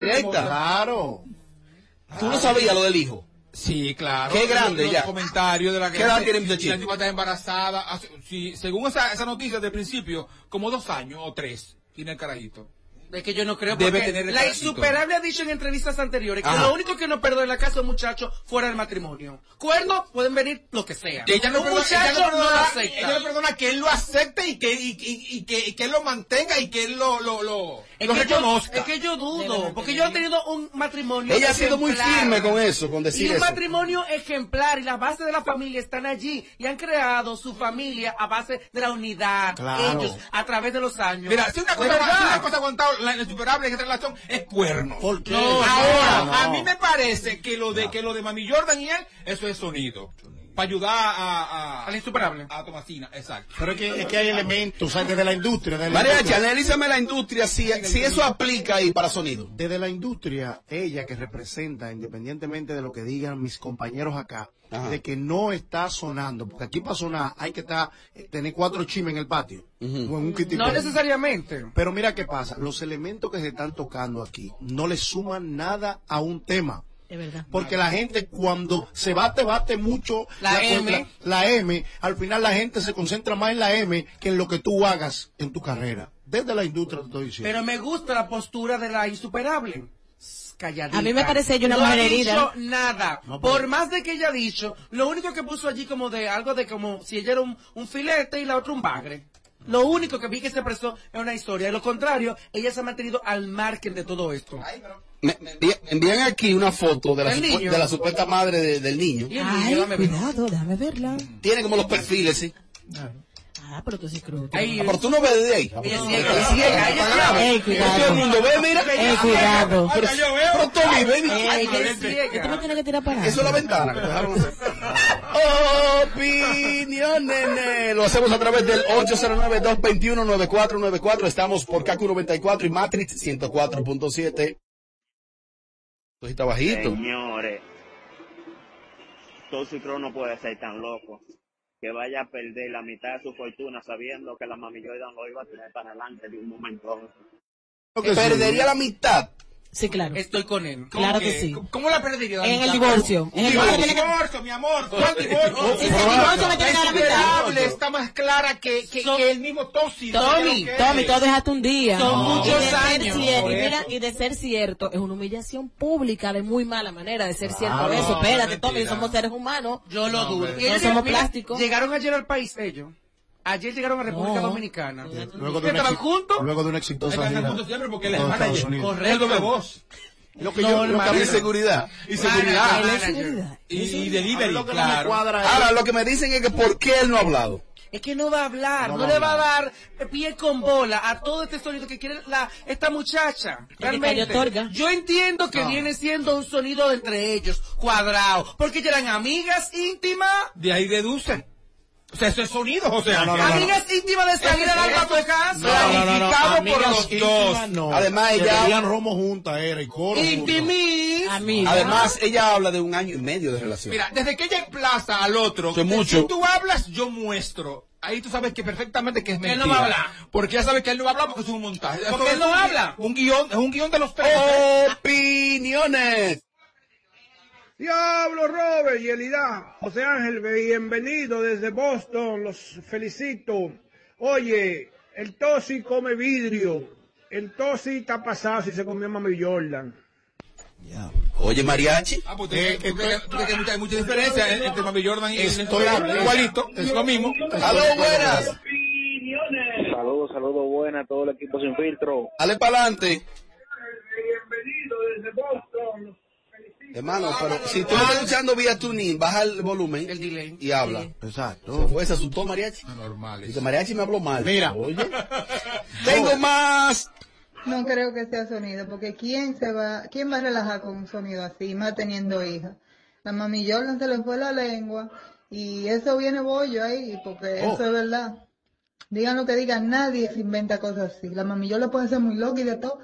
Directa. Claro. Tú no sabías lo del hijo. Sí, claro. Qué grande Los ya. comentarios de la ¿Qué edad tiene el muchachito? La tipa está embarazada. Hace- sí, según esa, esa noticia del principio, como dos años o tres tiene el carajito. Es que yo no creo Debe porque tener el la carajito. insuperable ha dicho en entrevistas anteriores que Ajá. lo único que no perdona en la casa de un muchacho fuera del matrimonio. Cuernos pueden venir lo que sea. Ella no, un perdona, muchacho no no perdona- lo acepta. ella no perdona que él lo acepte y que, y, y- y que, y que él lo mantenga y que él lo, lo, lo, Es lo que, yo, reconozca. es que yo dudo, porque yo he tenido un matrimonio Ella ha sido muy firme con eso, con decir Y un eso. matrimonio ejemplar y las bases de la familia están allí y han creado su familia a base de la unidad, Claro. ellos, a través de los años. Mira, si una cosa, si una cosa aguantado la insuperable en esta relación es cuernos. ¿Por qué? Ahora, no. a mí me parece que lo de que lo de Mami Jordan y él, eso es sonido. Para ayudar a, a, Al insuperable. a Tomasina, exacto. Pero es que, es que hay elementos, ¿sabes? Desde la industria. Desde la Mariachi, industria. analízame la industria si, si eso aplica ahí para sonido. Desde la industria, ella que representa, independientemente de lo que digan mis compañeros acá, Ajá. de que no está sonando, porque aquí para sonar hay que estar, eh, tener cuatro chimes en el patio, o en un. No necesariamente. Pero mira qué pasa, los elementos que se están tocando aquí no le suman nada a un tema. Es verdad. Porque la gente cuando se bate, bate mucho La M. la, la M, al final la gente se concentra más en la M que en lo que tú hagas en tu carrera. Desde la industria te estoy diciendo. Pero me gusta la postura de la insuperable. Calladita. A mí me parece ella una no mujer ha herida. dicho nada. No, pero- Por más de que ella ha dicho, lo único que puso allí como de algo de como si ella era un, un filete y la otra un bagre. Lo único que vi que se expresó es una historia. De lo contrario, ella se ha mantenido al margen de todo esto. Me, me envían- aquí una foto de la, de la supuesta madre de- del niño. Ay, ver. cuidado, déjame verla. Tiene como los perfiles, sí. Ah, pero tú sí creo. Ahí, Ah, pero tú no ves de ahí. Ella es ciega, ella es ciega, ella es ciega. Ey, Todo el cuidado. mundo ve, mira. Ey, cuidado. Pero, pero Tommy, ven. Ey, que- es ciega. que tú no tienes que tirar para Eso es la ventana hacer. Opiniones. Lo hacemos a través del 809-221-9494. Estamos por KQ94 y Matrix 104.7. Sí está bajito. Señores, Tóxico no puede ser tan loco que vaya a perder la mitad de su fortuna sabiendo que la mami Jordan lo iba a tener para adelante de un momento sí. Perdería la mitad. Sí, claro. Estoy con él. Claro que sí. ¿Cómo la perdería? En el divorcio. En el ¿Cuál divorcio. que- divorcio, mi amor? ¿Cuál divorcio? Si se divorcia, me tiene que dar la está más clara que, que, Son- que el mismo tóxico. Tommy, Tommy, todo dejaste un día. Son Y muchos años. cier- y, mira, y de ser cierto, es una humillación pública de muy mala manera de ser cierto Claro. eso. Espérate. Tommy, somos seres humanos. Yo lo No, dudo. No somos plásticos. Llegaron ayer al país ellos. Ayer llegaron a República No. Dominicana. Luego ¿Qué de, estaban juntos? luego de una exitosa Están gira. juntos siempre porque él es Todo manager. Estados Unidos. Correcto de voz. Lo que yo, lo que a seguridad. Y seguridad. Y, y a delivery, no me claro. Ahora, lo que me dicen es que ¿por qué él no ha hablado? Es que no va a hablar, no, No va le a va a dar pie con bola a todo este sonido que quiere la, esta muchacha. Realmente. Yo entiendo que viene siendo un sonido entre ellos, cuadrado, porque ellos eran amigas íntimas. De ahí deduce. O sea, eso es sonido, o sea. No, no, no, no. amigas íntimas de salir a dar paso de casa. No, no, no, no, Planificado por los dos. no. Además, Que ella- romo juntas, era, y coro. Intimis. Además, ella habla de un año y medio de relación. Mira, desde que ella emplaza al otro, de- mucho. si tú hablas, yo muestro. Ahí tú sabes que perfectamente que es Que él mentira. no va a hablar. Porque ya sabes que él no va a hablar porque es un montaje. Porque Eso él no habla. Un guion, es un guion de los tres. Opiniones. Diablo Robert y Elida. José Ángel, bienvenido desde Boston, los felicito. Oye, el Tosi come vidrio. El Tosi está pasado si se comió Mami Jordan. Oye, mariachi. Ah, pues Eh, tú- hay mucha- diferencia eh, entre Mami Jordan y el Estoy-. Igualito, es lo mismo. Aló, buenas. Saludos, saludos buenas a todo el equipo sin filtro. Dale para adelante. Hermano, pero si tú estás escuchando vía tuning, baja el volumen El delay. y habla. Exacto. Pues se asustó mariachi. Normal. Dice, mariachi me habló mal. Mira. Oye. Tengo más. No creo que sea sonido, porque ¿quién se va, quién va a relajar con un sonido así, más teniendo hija? La mami Jordan se le fue la lengua y eso viene bollo ahí, porque Oh. eso es verdad. Digan lo que digan, nadie se inventa cosas así. La mami Jordan puede ser muy loca y de todo,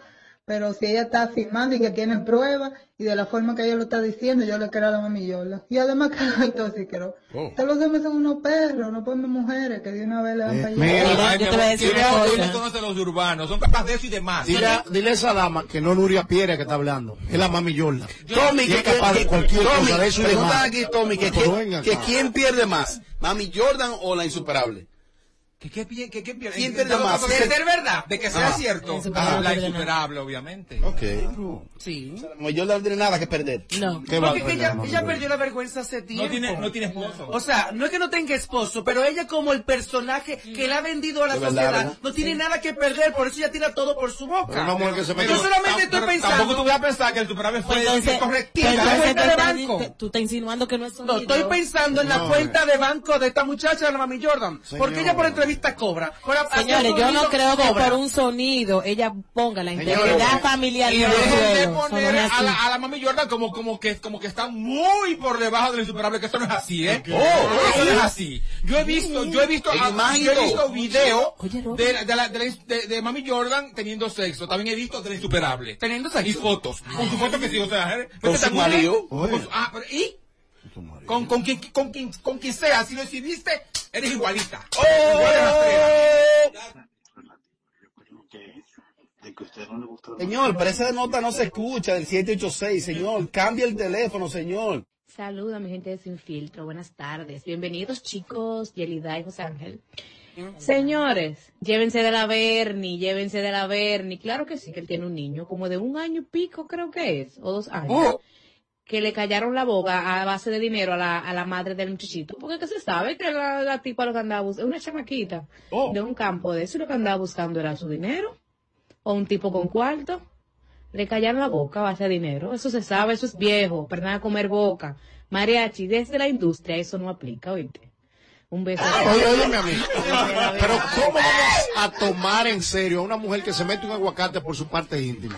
Pero si ella está afirmando y que tiene pruebas y de la forma que ella lo está diciendo, yo le creo a la mami Yola. Y además que no tóxico. Oh. Todos los hombres son unos perros, no podemos mujeres que de una vez le dan para allá. Mira, yo te voy a decir una cosa. conoce los urbanos, son capaces de eso y de más. Dile, a- dile a esa dama que no Nuria Piera que está hablando, es la mami Yorla. Tommy, que, es capaz de cualquier Tommy, cosa de eso y de preguntan más. aquí, Tommy, que, que- quién pierde más, Mami Jordan o la insuperable. ¿Qué, qué, pi- qué, qué pierde? ¿Quién En pierde todo más? De ser verdad, de que sea Ah. cierto. Ah, la insuperable, obviamente. Ok. Sí. Mami Jordan no tiene nada que perder. No. ¿Qué va Porque perder ella, ella perdió la vergüenza hace tiempo. No tiene, no tiene esposo. O sea, no es que no tenga esposo, pero ella como el personaje que le ha vendido a la verdad, sociedad ¿verdad? no tiene nada que perder, por eso ella tira todo por su boca. Pero mujer que se mete- Yo solamente Tam- estoy pensando... Tampoco tú vas a pensar que el superable fue entonces, correctito. pues la entonces cuenta de banco. te- tú estás insinuando que no es No, estoy pensando en la No, cuenta de banco de esta muchacha, la mami Jordan. Porque ella por entrevista cobra. Señores, yo no creo que cobra. por un sonido ella ponga la integridad familiar Y de poner a la, a la mami Jordan como, como, que, como que está muy por debajo del insuperable, que eso no es así, ¿eh? Oh, eso no es así. Yo he visto, yo he visto, yo he visto video de, la- de, la- de, la- de- de mami Jordan teniendo sexo. También he visto de la insuperable. Teniendo sexo. Y fotos. Con su foto que sí, o sea, ¿eh? Con Vete su marido. con ah, pero- ¿y? Con, con, quien, con, quien, con quien sea, si lo exhibiste, eres igualita. Rastrera. Señor, pero esa nota no se escucha del 786, señor. Cambia el teléfono, señor. Saluda mi gente de Sin Filtro, buenas tardes. Bienvenidos chicos, Yelida y José Ángel. Señores, llévense de la Bernie, llévense de la Bernie. Claro que sí, que él tiene un niño, como de un año y pico creo que es, o dos años. Oh. Que le callaron la boca a base de dinero a la, a la madre del muchachito. Porque que se sabe que la, la tipa lo que andaba buscando, una chamaquita Oh. de un campo de eso, lo que andaba buscando era su dinero. O un tipo con cuarto. Le callaron la boca a base de dinero. Eso se sabe, eso es viejo. Perdón a comer boca. Mariachi, desde la industria eso no aplica, oíste. Un beso. Oye, mi amigo. Pero ¿cómo vamos a tomar en serio a una mujer que se mete un aguacate por su parte íntima?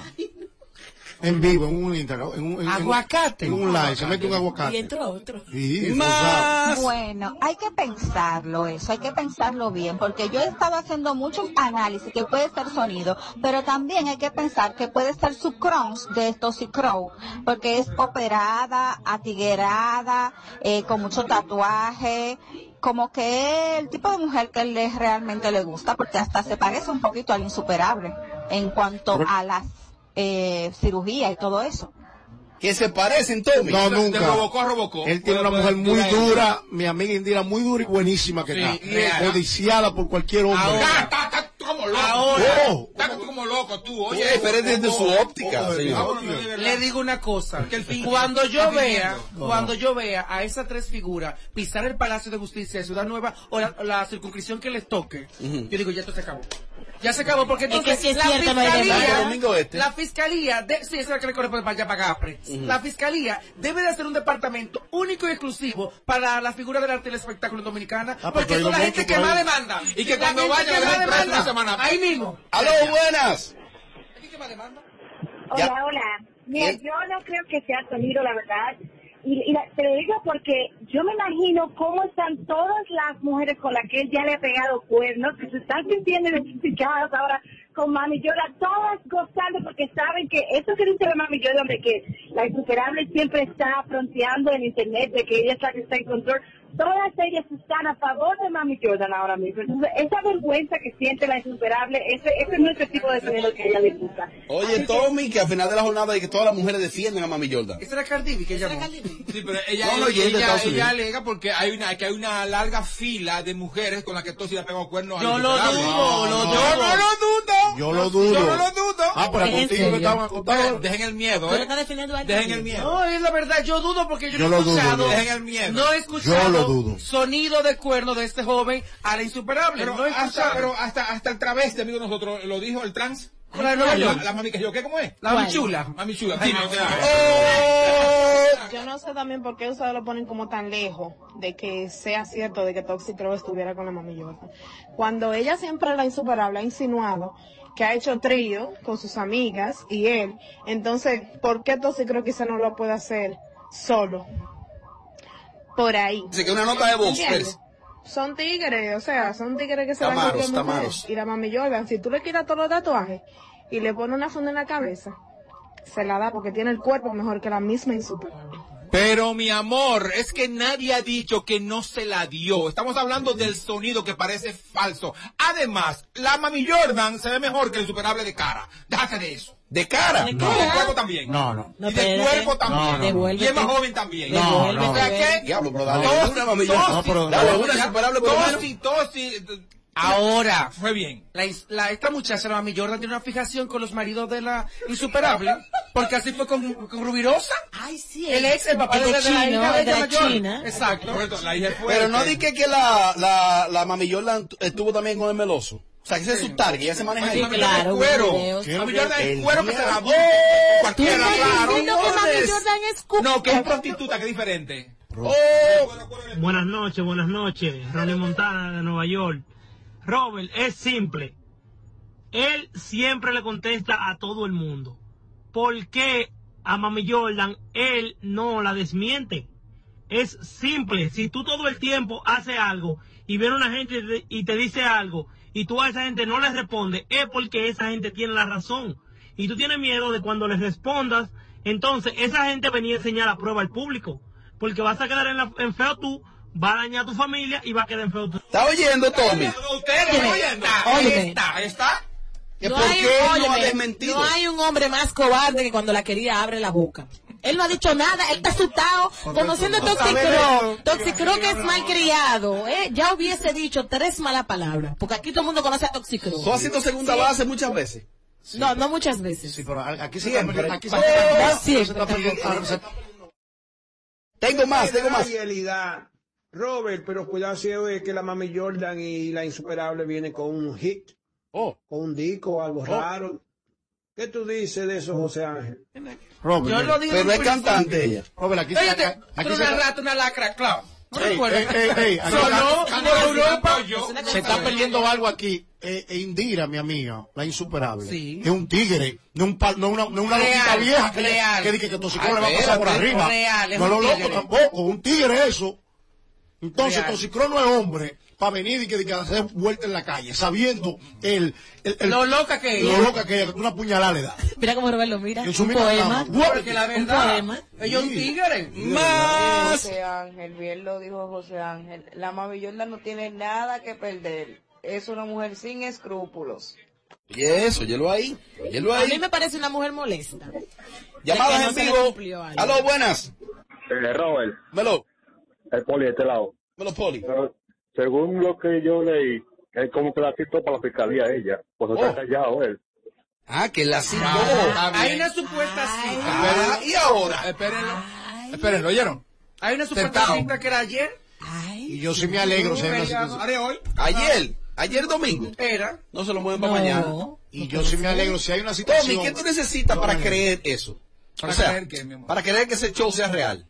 En vivo, en un Instagram, en un, en- Aguacate. en un live, se mete un Y aguacate. entró otro. Sí. Más. Bueno, hay que pensarlo eso, hay que pensarlo bien, porque yo he estado haciendo muchos análisis que puede ser sonido, pero también hay que pensar que puede ser su crunch de Toxicrow, porque es operada, atiguerada, eh, con mucho tatuaje, como que es el tipo de mujer que le realmente le gusta, porque hasta se parece un poquito al insuperable en cuanto a las eh, cirugías y todo eso. Que se parecen, Tommy. No, De nunca. Robocó a Robocó. Él tiene una mujer muy puede- dura, mi amiga Indira, muy dura y buenísima que Sí, está. Codiciada por cualquier hombre. Está, está, está como loco. Ahora. Oh. Está como loco tú, oye. Pero es desde su óptica, Oh, de. Le digo una cosa, Que el fin- cuando yo vea, cuando yo vea a esas tres figuras pisar el Palacio de Justicia de Ciudad Nueva o la, la circunscripción que les toque, yo digo, ya esto se acabó. Ya se acabó, porque Es que entonces si es la, cierto, fiscalía, Este. la fiscalía, de, sí, esa es la que le corresponde para allá, para Gapre. La fiscalía debe de hacer un departamento único y exclusivo para la figura del arte y el espectáculo dominicana, Ah, porque son la gente que más demanda. Y que La cuando gente vayan más preso demanda. semana. Ahí mismo. Aló, buenas. Ya. Hola, hola. Mira, Bien. yo no creo que sea sonido, la verdad. Y, la- te lo digo porque yo me imagino cómo están todas las mujeres con las que él ya le ha pegado cuernos, que se están sintiendo identificadas ahora con Mami. Yola, todas gozando porque saben que eso que dice la Mami Yola, de que la insuperable siempre está fronteando en internet, de que ella es la que está en control, todas ellas están a favor de Mami Jordan ahora mismo. Entonces, esa vergüenza que siente la insuperable, ese, ese no es el tipo de sonido que ella le gusta. Oye, Tommy, que al final de la jornada y que todas las mujeres defienden a Mami Jordan. Esa era Cardi B que llamó. Sí, pero ella, No, no, ella, ella Unidos. alega porque hay una, que hay una larga fila de mujeres con las que Tosi le ha pegado cuernos. Yo lo dudo, lo Yo dudo. no lo dudo. Yo lo dudo. Yo no lo dudo. Ah, pero ¿En contigo estaban acostados. Dejen el miedo, ¿Tú lo ¿eh? Dejen el miedo. No, es la verdad, yo dudo porque yo, Yo no he lo dudo, escuchado, yo. Dejen el miedo. no he escuchado Yo lo dudo. sonido de cuerno de este joven a la insuperable. Pero, no hasta, pero hasta, hasta el travesti, amigo de nosotros, lo dijo el trans. La La, mami que yo, ¿qué? ¿Cómo es? La ¿Cuál? chula. Mami chula. Dime, o sea, Yo no sé también por qué ustedes lo ponen como tan lejos de que sea cierto de que Toxic Crow estuviera con la mami Jordan. Cuando ella siempre la insuperable ha insinuado que ha hecho trío con sus amigas y él, entonces, ¿por qué Toxic Crow quizá no lo puede hacer solo? Por ahí. Dice que una nota de voz, ¿Entiendes? pues. Son tigres, o sea, son tigres que se van Tamaros, cualquier mujer. Y la mami Jordan, si tú le quitas todos los tatuajes y le pone una funda en la cabeza, se la da porque tiene el cuerpo mejor que la misma insuperable. Pero mi amor, es que nadie ha dicho que no se la dio. Estamos hablando del sonido que parece falso. Además, la Mami Jordan se ve mejor que el superable de cara. Déjate de eso. ¿De cara? Y de cuerpo también. No, no. y de cuerpo también. No, no. Y es más joven también. No, no. O sea que... Diablo, pero dale Tosi, una, Mami Tosi, Jordan. No, pero- Dale una insuperable por. Tosi, Tosi. Ahora, Fue bien. la, la- esta muchacha, la Mami Jordan, tiene una fijación con los maridos de la insuperable, porque así fue con, con Rubirosa. Ay, sí. El ex, el papá El de, de de la hija de de la mayor. China. Exacto. Correcto, la hija fuerte. Pero no di que, que la, la, la Mami Jordan estuvo también con el meloso. O sea, que ese es su target, ella se maneja ahí. claro, cuero. Mami Jordan es cuero que se la diablo. dio. Tú Cualquiera, claro. No, que es prostituta, que es diferente. Oh, Buenas noches, buenas noches. Ronnie Montana de Nueva York. Robert, es simple. Él siempre le contesta a todo el mundo. ¿Por qué a Mami Jordan él no la desmiente? Es simple. Si tú todo el tiempo haces algo y viene una gente y te- y te dice algo y tú a esa gente no le respondes, es porque esa gente tiene la razón. Y tú tienes miedo de cuando les respondas, entonces esa gente venía a enseñar la prueba al público. Porque vas a quedar en, la- en feo tú, va a dañar a tu familia y va a quedar en feo tú. ¿Está oyendo, Tommy? Oyendo. Está, ahí está. ¿Que No ¿Por hay, qué él no ha óyeme, desmentido? no hay un hombre más cobarde que cuando la quería abre la boca. Él no ha dicho nada, él está asustado. Conociendo a Toxicro, Toxicro que es malcriado, ¿eh? ya hubiese dicho tres malas palabras. Porque aquí todo el mundo conoce a Toxicro. Tú has sido segunda base muchas veces. No, no muchas veces. Sí, pero aquí se Siempre. está aquí se Oh, está- Tengo más, tengo más. Realidad. Robert, pero cuidado si es que la Mami Jordan y la Insuperable vienen con un hit, Oh, con un disco o algo raro. ¿Qué tú dices de eso, José Ángel? Robert, Yo lo digo pero es en cantante ella. Robert, aquí se Oye, aquí se una está- rata, una lacra, claro. ¿No Ey, aquí está- por Europa. Se está perdiendo algo aquí. Eh, eh, Indira, mi amiga, la insuperable, Sí. es un tigre, no, un pa- no una, no una Real, vieja que, real. que dice que Toxicro Ay, le va a pasar por arriba. real, es no lo loco tampoco, un tigre eso. Entonces. Toxicro no es hombre para venir y que, que hacer vuelta en la calle, sabiendo el, el, el- Lo loca que lo es. loca que tú una puñalada le das. Mira cómo Robert lo mira. En su Un misma poema. cama. Porque la Un verdad, poema. ellos un Sí. tigre. Más. José Ángel, bien lo dijo José Ángel. La Mami Jordan no tiene nada que perder. Es una mujer sin escrúpulos. Y eso, óyelo ahí. Óyelo A mí ahí. me parece una mujer molesta. Llamadas no en vivo. Aló, buenas. Eh, Robert, Melo, el poli de este lado. Melo Poli. Pero, según lo que yo leí, es como que la citó para la fiscalía ella. Pues Oh. está callado él. Ah, que la citó. está Hay una supuesta cita. Ah, y ahora. Espérenlo. Espérenlo, ¿oyeron? Hay una supuesta Sentado. cita que era ayer. Y yo sí me alegro. situación- Haré hoy. Ayer, ayer domingo. Era. No se lo mueven para mañana. No. Y yo sí me alegro si hay una situación. Tommy, ¿qué tú necesitas para creer eso? ¿Para o sea, creer qué, mi amor? para creer que ese show sea real.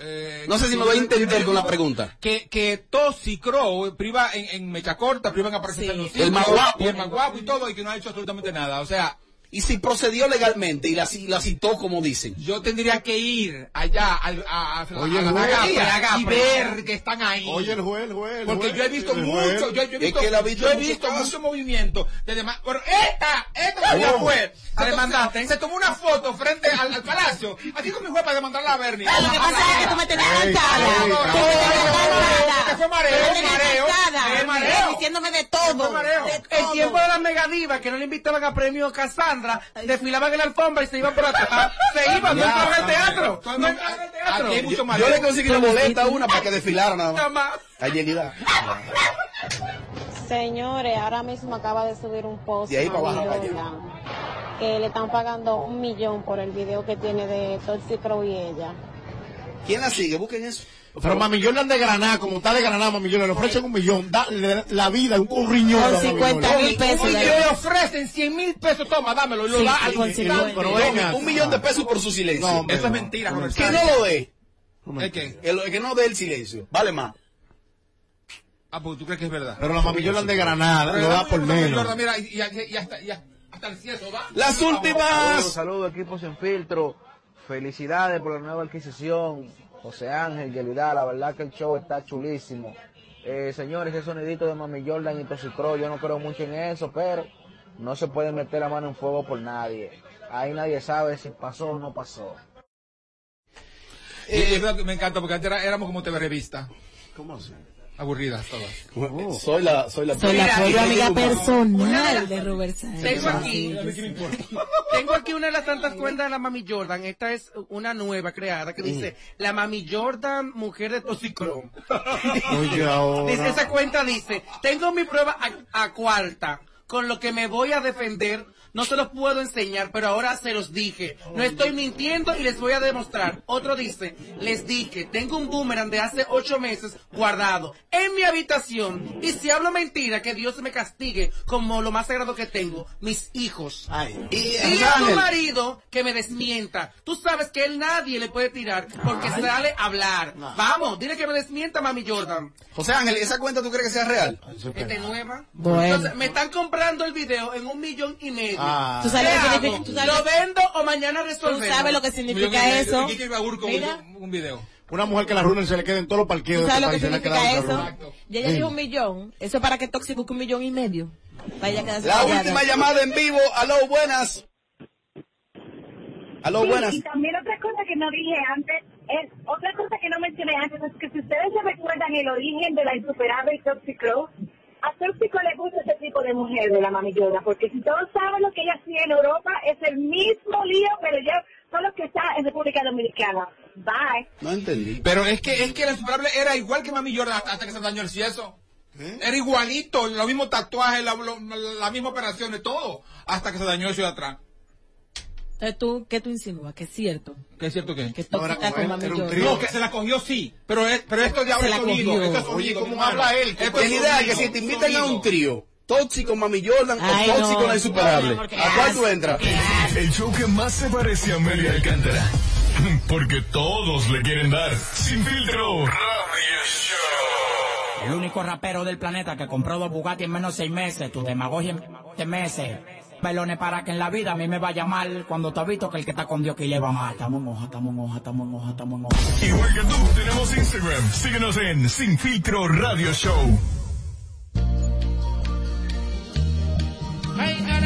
Eh, No sé si me voy a entender con la pregunta. Que, que Tosi Crow priva en, en mecha corta, priva en aparecer Sí. en los El más guapo. Y el más guapo y todo, y que no ha hecho absolutamente nada. O sea, Y si procedió legalmente y la, la citó como dicen. yo tendría que ir allá al- a, a, Oye, a- el juez. Y ver que están ahí. Oye, el juez, el juez. el Porque juez, yo he visto mucho, juez. yo, yo he Es visto, que él ha visto yo he visto mucho movimiento de demás. Pero esta, esta Oh. ¿La Se, demandaste? se, tomó una foto frente al, al palacio. Así con mi juez para demandarla a Bernie. Lo que pasa es que tú me tenías que fue mareo, mareo. Diciéndome de todo. Fue mareo. de El tiempo de la megadiva que no le invitaban a premio Cassandra, desfilaban en la alfombra y se iban por atrás. Se iban, no entraban al teatro. No entraban al teatro. Aquí hay mucho Yo, le conseguí una boleta una para que desfilara nada Nada más. Señores, ahora mismo acaba de subir un post De ahí para abajo, que le están pagando un millón por el video que tiene de Toxic Crow y ella. ¿Quién la sigue? Busquen eso. Pero Mami Jordan de Granada, como está de Granada, Mami Jordan, le ofrecen un millón, dale la vida, un, un riñón. Con a Mami 50 Jordan. mil pesos. Y de- le ofrecen 100 mil pesos, toma, dámelo, y lo Sí, da sí, al con instante. 50. Pero venga. Un millón de pesos por su silencio. No, hombre, Eso es no. mentira, No, que no lo dé. ¿El qué? El, el que no dé el silencio. Vale más. Ah, porque tú crees que es verdad. Pero la Mami Jordan de Granada lo da por menos. Jordan, Mira, y, y, y hasta, y hasta el cielo da. Las Saludos, últimas. saludos, equipo sin filtro. Felicidades por la nueva adquisición. José Ángel, Yelida, la verdad que el show está chulísimo. Eh, señores, ese sonidito de Mami Jordan y Toxicro, yo no creo mucho en eso, pero no se puede meter la mano en fuego por nadie. Ahí nadie sabe si pasó o no pasó. Y es verdad que me encanta porque antes era- éramos como TV revista. ¿Cómo así? Aburridas todas. Soy la, soy la, Soy la amiga personal de Robert Sánchez. Tengo aquí, tengo aquí una de las tantas cuentas de la Mami Jordan. Esta es una nueva creada que dice la Mami Jordan, mujer de Toxicron. Oye, ahora. Dice, esa cuenta dice, tengo mi prueba a, a cuarta, con lo que me voy a defender. No se los puedo enseñar, pero ahora se los dije. No estoy mintiendo y les voy a demostrar. Otro dice, les dije, tengo un boomerang de hace ocho meses guardado en mi habitación. Y si hablo mentira, que Dios me castigue como lo más sagrado que tengo, mis hijos. Y, Dile a tu marido que me desmienta. Tú sabes que él nadie le puede tirar porque sale a hablar. Vamos, dile que me desmienta, mami Jordan. José Ángel, ¿esa cuenta tú crees que sea real? Es nueva. Bueno. Entonces, me están comprando el video en un millón y medio. Ah. ¿Tú sabes ¿Qué lo que significa- tú sabes- ¿Lo vendo o mañana ¿Tú resolvemos? sabes lo que significa eso? Mira. Un, un video. Una mujer que la runen se le queda en todos los parqueos ¿Tú de sabes este lo que significa eso? esa Y ella dijo un millón. Eso es para que Tóxico busque un millón y medio. Vaya La callada. última llamada en vivo. Aló, buenas. Aló, Sí, buenas. Y también otra cosa que no dije antes, es otra cosa que no mencioné antes, es que si ustedes se recuerdan el origen de la insuperable Toxic Crow, a Tóxico le gusta ese tipo de mujer de la mamillona, porque si todos saben lo que ella hacía en Europa, es el mismo lío, pero ya solo que está en República Dominicana. Bye. No entendí. Pero es que, es que la insuperable era igual que Mami Jordan hasta que se dañó el cieso. Era igualito, los mismos tatuajes, la, lo- la misma operación, todo, hasta que se dañó eso de atrás. Entonces, ¿tú, ¿Qué tú insinúas? Que es cierto. ¿Qué es cierto que? Que con Mami Jordan. No, que se la cogió sí, pero, es, pero esto ya Se es la sonido. cogió. Esto es Oye, ¿cómo habla él? Esto es idea que si te invitan a un trío, tóxico Mami Jordan Ay, o tóxico no. la insuperable. No, ¿A cuál tú entras? El show que más se parece a Amelia Alcántara. Porque todos le quieren dar. Sin filtro. El único rapero del planeta que compró dos Bugatti en menos de seis meses. Tu demagogia en seis meses. Pelones para que en la vida a mí me vaya mal. Cuando te has visto que el que está con Dios que le va mal. Estamos en hoja, estamos en hoja, estamos en hoja, estamos en hoja. Igual que tú, tenemos Instagram. Síguenos en Sin Filtro Radio Show. Na,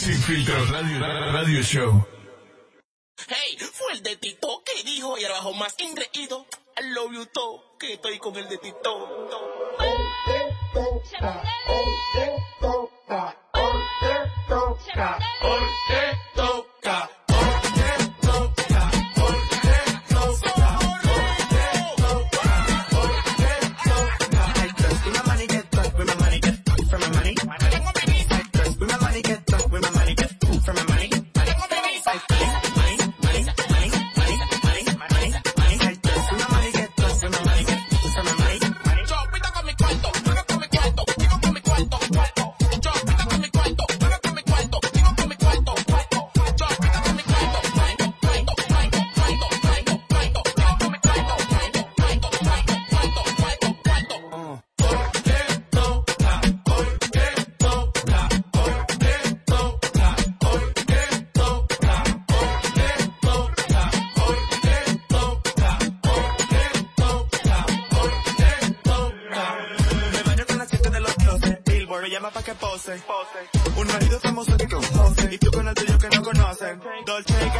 Sin filtro radio, radio show. Hey, fue el de Tito que dijo y el bajo más engreído. I love you todo, que estoy con el de Tito. pose. Una vida famosa que compose. Y tú con el tuyo que no conocen. Dolce y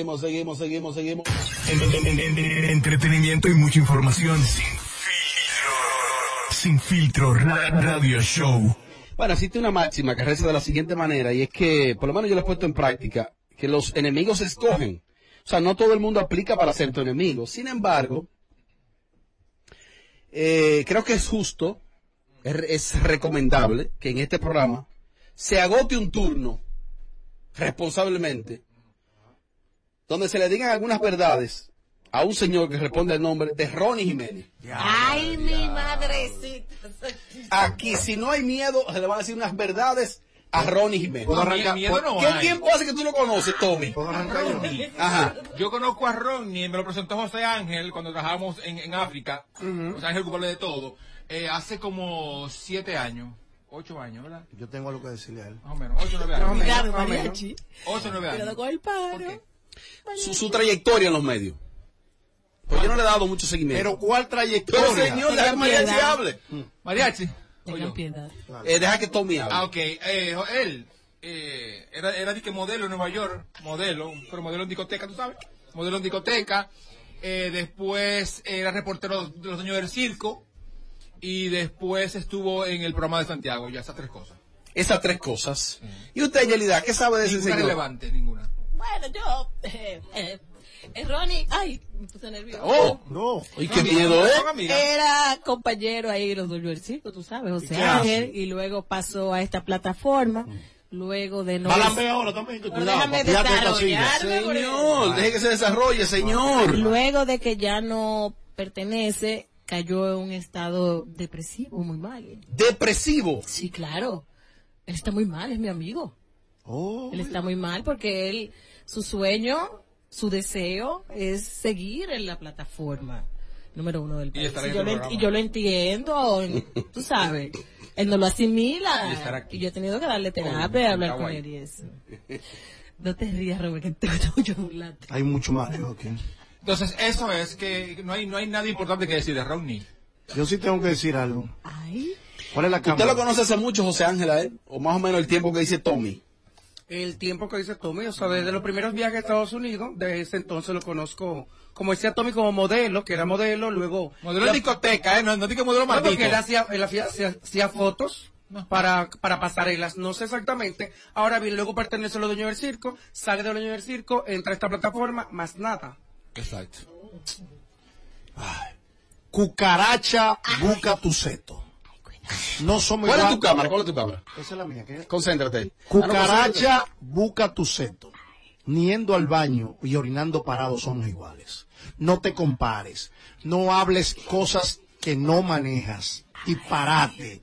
seguimos, seguimos, seguimos, seguimos, seguimos. En- en- en- en- en- entretenimiento y mucha información. Sin filtro. Sin filtro. Ra- Radio Show. Bueno, existe una máxima que reza de la siguiente manera, y es que, por lo menos yo lo he puesto en práctica, que los enemigos se escogen. O sea, no todo el mundo aplica para ser tu enemigo. Sin embargo, eh, creo que es justo, es, es recomendable que en este programa se agote un turno responsablemente, donde se le digan algunas verdades a un señor que responde al nombre de Ronnie Jiménez. Ay, mi madrecita. Aquí, si no hay miedo, se le van a decir unas verdades a Ronnie Jiménez. ¿Puedo arrancar? Miedo no ¿Qué hay. tiempo hace que tú lo conoces, Tommy? Ronnie. Ajá. Yo conozco a Ronnie, me lo presentó José Ángel cuando trabajamos en, en África. José Ángel culpable de todo. Eh, hace como siete años, ocho años, ¿verdad? Yo tengo algo que decirle a él. Más o menos, ocho, nueve años. Más o menos. Ocho, nueve años. Cuidado con el paro. Su, su trayectoria en los medios. Pues yo no le he dado mucho seguimiento. Pero ¿cuál trayectoria? Pero señor, deja que Mariachi hable. Mariachi. Eh, deja que Tommy hable. Ah, ok. Eh, él eh, era, era de que modelo en Nueva York, modelo, pero modelo en discoteca, ¿tú sabes? Modelo en discoteca. Eh, después era reportero de los dueños del circo. Y después estuvo en el programa de Santiago, ya esas tres cosas. Esas tres cosas. ¿Y usted, Yelida, qué sabe de ese señor? relevante, ninguna. Bueno, yo, eh, eh, eh, Ronnie, ay, me puse nervioso. Oh, no. ¿Y qué miedo, eh? Era compañero ahí de los circo, tú sabes, José qué Ángel, hace? y luego pasó a esta plataforma, luego de no... Balambe ahora también. que Cuidado, déjame desarrollarme, Señor, deje que se desarrolle, señor. Luego de que ya no pertenece, cayó en un estado depresivo muy mal. Depresivo. Sí, claro. Él está muy mal, es mi amigo. Oh. Él está muy mal porque él, su sueño, su deseo es seguir en la plataforma número uno del Y país. estar en Y yo, lo, programa. y yo lo entiendo, tú sabes. Él no lo Y estar asimila. aquí. Y yo he tenido que darle terapia, Oh, hablar con él y eso. No te rías, Robert, que te mucho burlarte. Hay mucho más. ok. Entonces, eso es que no hay, no hay nada importante que decir de Ronnie. Yo sí tengo que decir algo. Ay. ¿Cuál es la ¿Usted cámara? lo conoce hace mucho, José Ángel, a él? ¿O más o menos el tiempo que dice Tommy? El tiempo que dice Tommy, o sea, desde los primeros viajes a Estados Unidos, de ese entonces lo conozco, como decía Tommy, como modelo, que era modelo, luego... Modelo en discoteca, ¿eh? No, no digo modelo No, porque maldito. él hacía, él hacía, hacía- hacía fotos para, para pasarelas, no sé exactamente. Ahora bien, luego pertenece a los dueños del circo, sale de los dueños del circo, entra a esta plataforma, más nada. Exacto. Cucaracha, busca tu seto. No somos ¿Cuál es igual- tu cámara? ¿Cuál es tu cámara? Esa es la mía. ¿qué? Concéntrate. Cucaracha, busca tu seto. Niendo al baño y orinando parado somos iguales. No te compares. No hables cosas que no manejas. Y parate.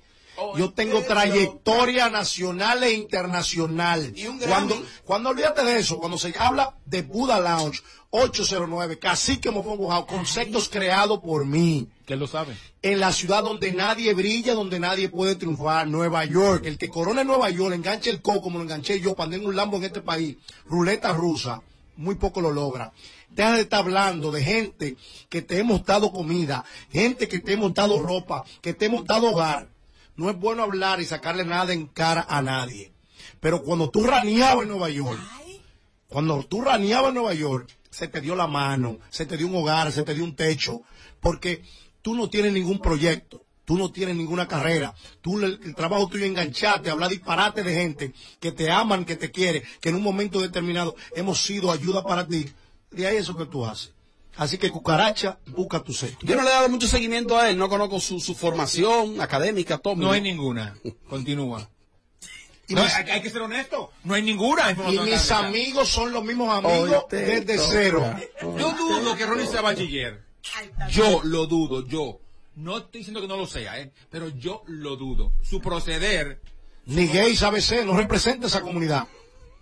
Yo tengo trayectoria nacional e internacional. Cuando, cuando olvídate de eso, cuando se habla de Buda Lounge 809, Cacique Mofón Bujao, conceptos creados por mí. Que lo sabe. En la ciudad donde nadie brilla, donde nadie puede triunfar, Nueva York. El que corona en Nueva York, enganche el coco como lo enganché yo, cuando tengo un Lambo en este país, ruleta rusa, muy poco lo logra. Deja de estar hablando de gente que te hemos dado comida, gente que te hemos dado ropa, que te hemos dado hogar. No es bueno hablar y sacarle nada en cara a nadie. Pero cuando tú raneabas en Nueva York, cuando tú raneabas en Nueva York, se te dio la mano, se te dio un hogar, se te dio un techo, porque tú no tienes ningún proyecto, tú no tienes ninguna carrera, tú el, el trabajo tuyo es engancharte, hablar disparate de gente que te aman, que te quiere, que en un momento determinado hemos sido ayuda para ti. De ahí eso que tú haces. Así que cucaracha, busca tu sexto. Yo no le he dado mucho seguimiento a él, no conozco su, su formación académica, Tommy. No hay ninguna. Continúa. Y No, mis- hay, hay que ser honesto. No hay ninguna Y mis amigos son los mismos amigos desde toca. cero. Yo dudo que Ronnie sea bachiller. Yo lo dudo, yo. No estoy diciendo que no lo sea, ¿eh? Pero yo lo dudo. Su proceder. Ni gays ABC no representa esa comunidad.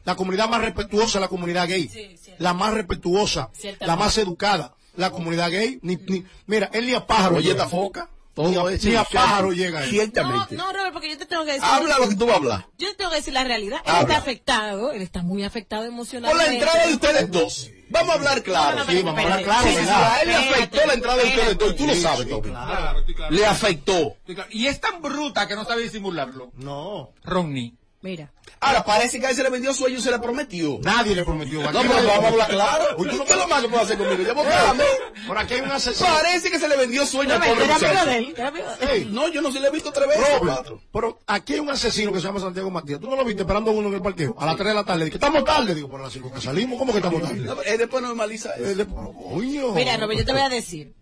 La comunidad más respetuosa es la comunidad gay. la más respetuosa, la más educada. La comunidad gay, ni, ni- mira, él ni a pájaro Oye, esta foca. Ni Todo a, es ni a pájaro llega él. No, Ciertamente. no, Robert, porque yo te tengo que decir. Habla lo que tú vas a hablar. Yo te tengo que decir la realidad. Él Habla. está afectado, él está muy afectado Por emocionalmente. la entrada de ustedes dos. Vamos a hablar claro. No, no, Sí, vamos a hablar claro. Sí, a él le afectó la entrada de ustedes dos. y Tú lo sabes, Tommy. Claro, claro. Le afectó. Y es tan bruta que no sabe disimularlo. No. Ronnie. Mira. Ahora, parece que a él se le vendió sueño y se le prometió. Nadie le prometió. No, pero vamos a hablar claro. Uy, tú no- ¿Qué es lo más que puede hacer conmigo? Llamo a mí. Por aquí hay un asesino. Parece que se le vendió sueño No, pobre era de él, No, yo no se le he visto tres veces. o Robert, cuatro. pero aquí hay un asesino que se llama Santiago Matías. ¿Tú no lo viste esperando a uno en el parqueo? A las 3 de la tarde. Dije, estamos tarde. Digo, por las 5 que salimos. ¿Cómo que estamos tarde? Él después normaliza eso. Eh, Coño. Mira, Robert, yo te voy a decir.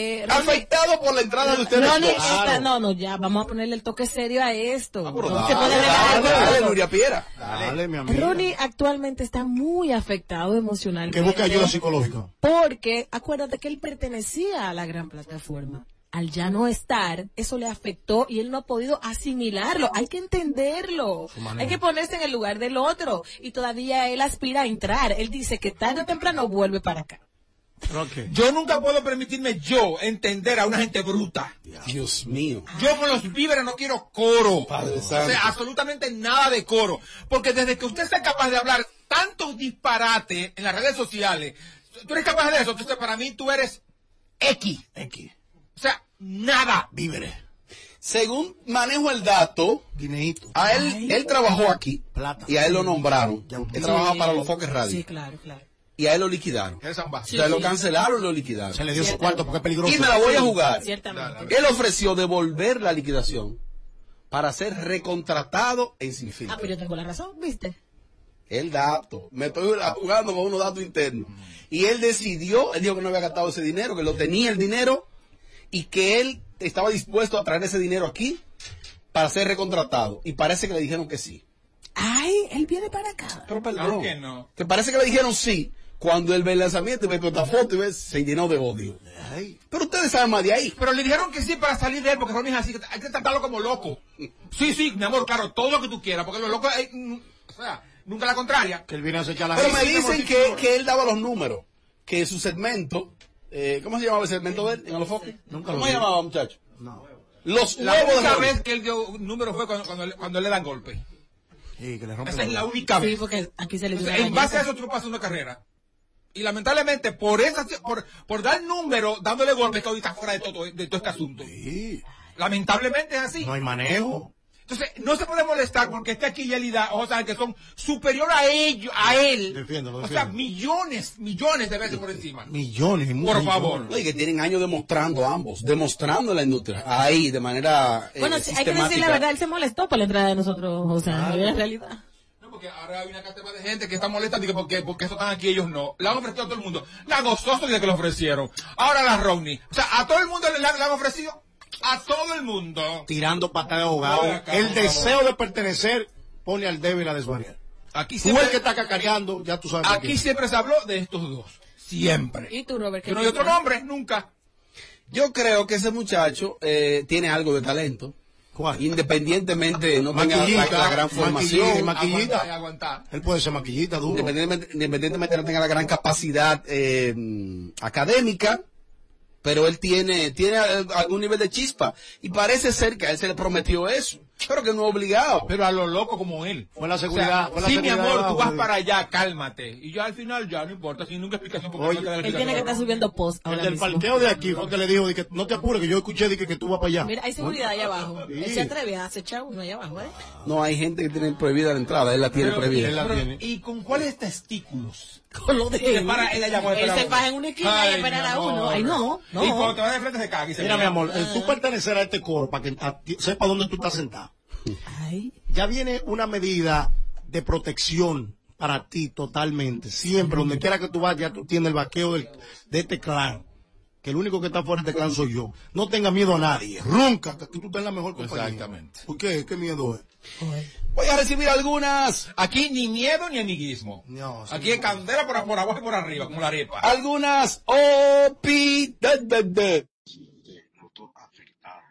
Eh, Afectado por la entrada de ustedes dos. está- no, no, ya, vamos a ponerle el toque serio a esto. Pero No se dale, puede regalar dale, dale, todo. Nuria Piera. Dale, mi amigo. Ronnie actualmente está muy afectado emocionalmente. Que busque ayuda psicológica. Porque acuérdate que él pertenecía a la gran plataforma. Al ya no estar, eso le afectó y él no ha podido asimilarlo. Hay que entenderlo. Hay que ponerse en el lugar del otro. Y todavía él aspira a entrar. Él dice que tarde o temprano vuelve para acá. Yo nunca puedo permitirme yo entender a una gente bruta. Dios mío. Yo con los víveres no quiero coro. Padre o santo. sea, absolutamente nada de coro. Porque desde que usted sea capaz de hablar tantos disparates en las redes sociales, tú eres capaz de eso. Entonces, para mí, tú eres X. X. O sea, nada. Víveres. Según manejo el dato, Guineíto. a él, él trabajó aquí Plata. y a él lo nombraron. Él trabajaba para los foques radio. Sí, claro, claro. Y a él lo liquidaron. San O sea, lo cancelaron y lo liquidaron. Se le dio su cuarto porque es peligroso. Y me la voy a jugar. Ciertamente. Él ofreció devolver la liquidación para ser recontratado en sin Ah, pero yo tengo la razón, ¿viste? El dato. Me estoy jugando con unos datos internos. Y él decidió, él dijo que no había gastado ese dinero, que lo tenía el dinero y que él estaba dispuesto a traer ese dinero aquí para ser recontratado. Y parece que le dijeron que sí. Ay, él viene para acá. Pero perdón. Claro que no. Que parece que le dijeron sí. Cuando él ve el lanzamiento y ve toda esta foto y ve, se llenó de odio. Pero ustedes saben más de ahí. Pero le dijeron que sí para salir de él, porque Ronnie es así, que hay que tratarlo como loco. Sí, sí, mi amor, claro, todo lo que tú quieras, porque los locos, eh, mm, o sea, nunca la contraria. Que él viene a acechar la Pero me dicen que, que él daba los números. Que su segmento, eh, ¿cómo se llamaba el segmento de él en Alofoque? Nunca ¿Cómo lo se llamaba, muchacho? No. Los La huevos de única vez que él dio un número fue cuando, cuando, le- cuando le dan golpe. Sí, que le rompe Esa es la única Sí, porque aquí se le dio en base a eso tú pasas una carrera. Y lamentablemente, por esa, por, por dar número, dándole golpes, que hoy está fuera de todo, de todo este asunto. Sí. Lamentablemente es así. No hay manejo. Entonces, no se puede molestar porque esté aquí Yelida, o sea, que son superior a ellos, a él. Defiéndalo, O sea, millones, millones de veces por encima. Millones. Por favor. Y que tienen años demostrando ambos, demostrando la industria, ahí, de manera eh, Bueno, hay que decir la verdad, él se molestó por la entrada de nosotros, o sea, en realidad. Porque ahora hay una cantidad de gente que está molesta porque, porque, porque eso están aquí ellos no. Le han ofrecido a todo el mundo. La gozoso de que lo ofrecieron. Ahora la Romney. O sea, a todo el mundo le, le han ofrecido. A todo el mundo. Tirando patada de acá, el deseo de pertenecer pone al débil a desvariar. Aquí Tú siempre, el que está cacareando, ya tú sabes. aquí siempre se habló de estos dos. Siempre. ¿Y tú, Robert? Que no hay otro nombre, nunca. Yo creo que ese muchacho eh, tiene algo de talento. ¿Cuál? Independientemente no tenga la, gran formación, maquillita. Aguantar, aguantar. Él puede ser maquillita, duro. independientemente, independientemente no tenga la gran capacidad eh, académica, pero él tiene, tiene algún nivel de chispa. Y parece ser que a él se le prometió eso, pero que no es obligado. Pero a lo loco como él. Fue la O sea, seguridad. fue la sí, mi seguridad amor, abajo, tú vas para allá, cálmate. Y yo al final ya no importa, sin nunca explicación porque Oye, no Él tiene que estar subiendo post El ahora del mismo. parqueo de aquí fue que le dijo, de que no te apures, que yo escuché de que, que tú vas para allá. Mira, hay seguridad allá abajo. Sí. Él se atreve a acechar uno allá abajo, ¿eh? No hay gente que tiene prohibida la entrada, él la tiene Pero- prohibida. él la pero, tiene. ¿Y con cuáles testículos? Con lo de Se para él se a baja uno. en una esquina y esperar a uno. amor. Ay, no, no. Y cuando te vas de frente se caga y se Mira, mi amor, tú pertenecer a este coro para que ti- sepa dónde tú estás sentado. Ay. Ya viene una medida de protección para ti totalmente. Siempre, donde quiera que tú vayas, tú tienes el vaqueo del- de este clan. Que el único que está fuera de este clan soy yo. No tenga miedo a nadie. Ronca, que tú estás en la mejor compañía. Exactamente. ¿Por qué? ¿Qué miedo es? Voy a recibir algunas, Aquí ni miedo ni amiguismo. No, sí. Aquí es candela por, por abajo y por arriba, como la arepa. algunas opiniones. noto afectado.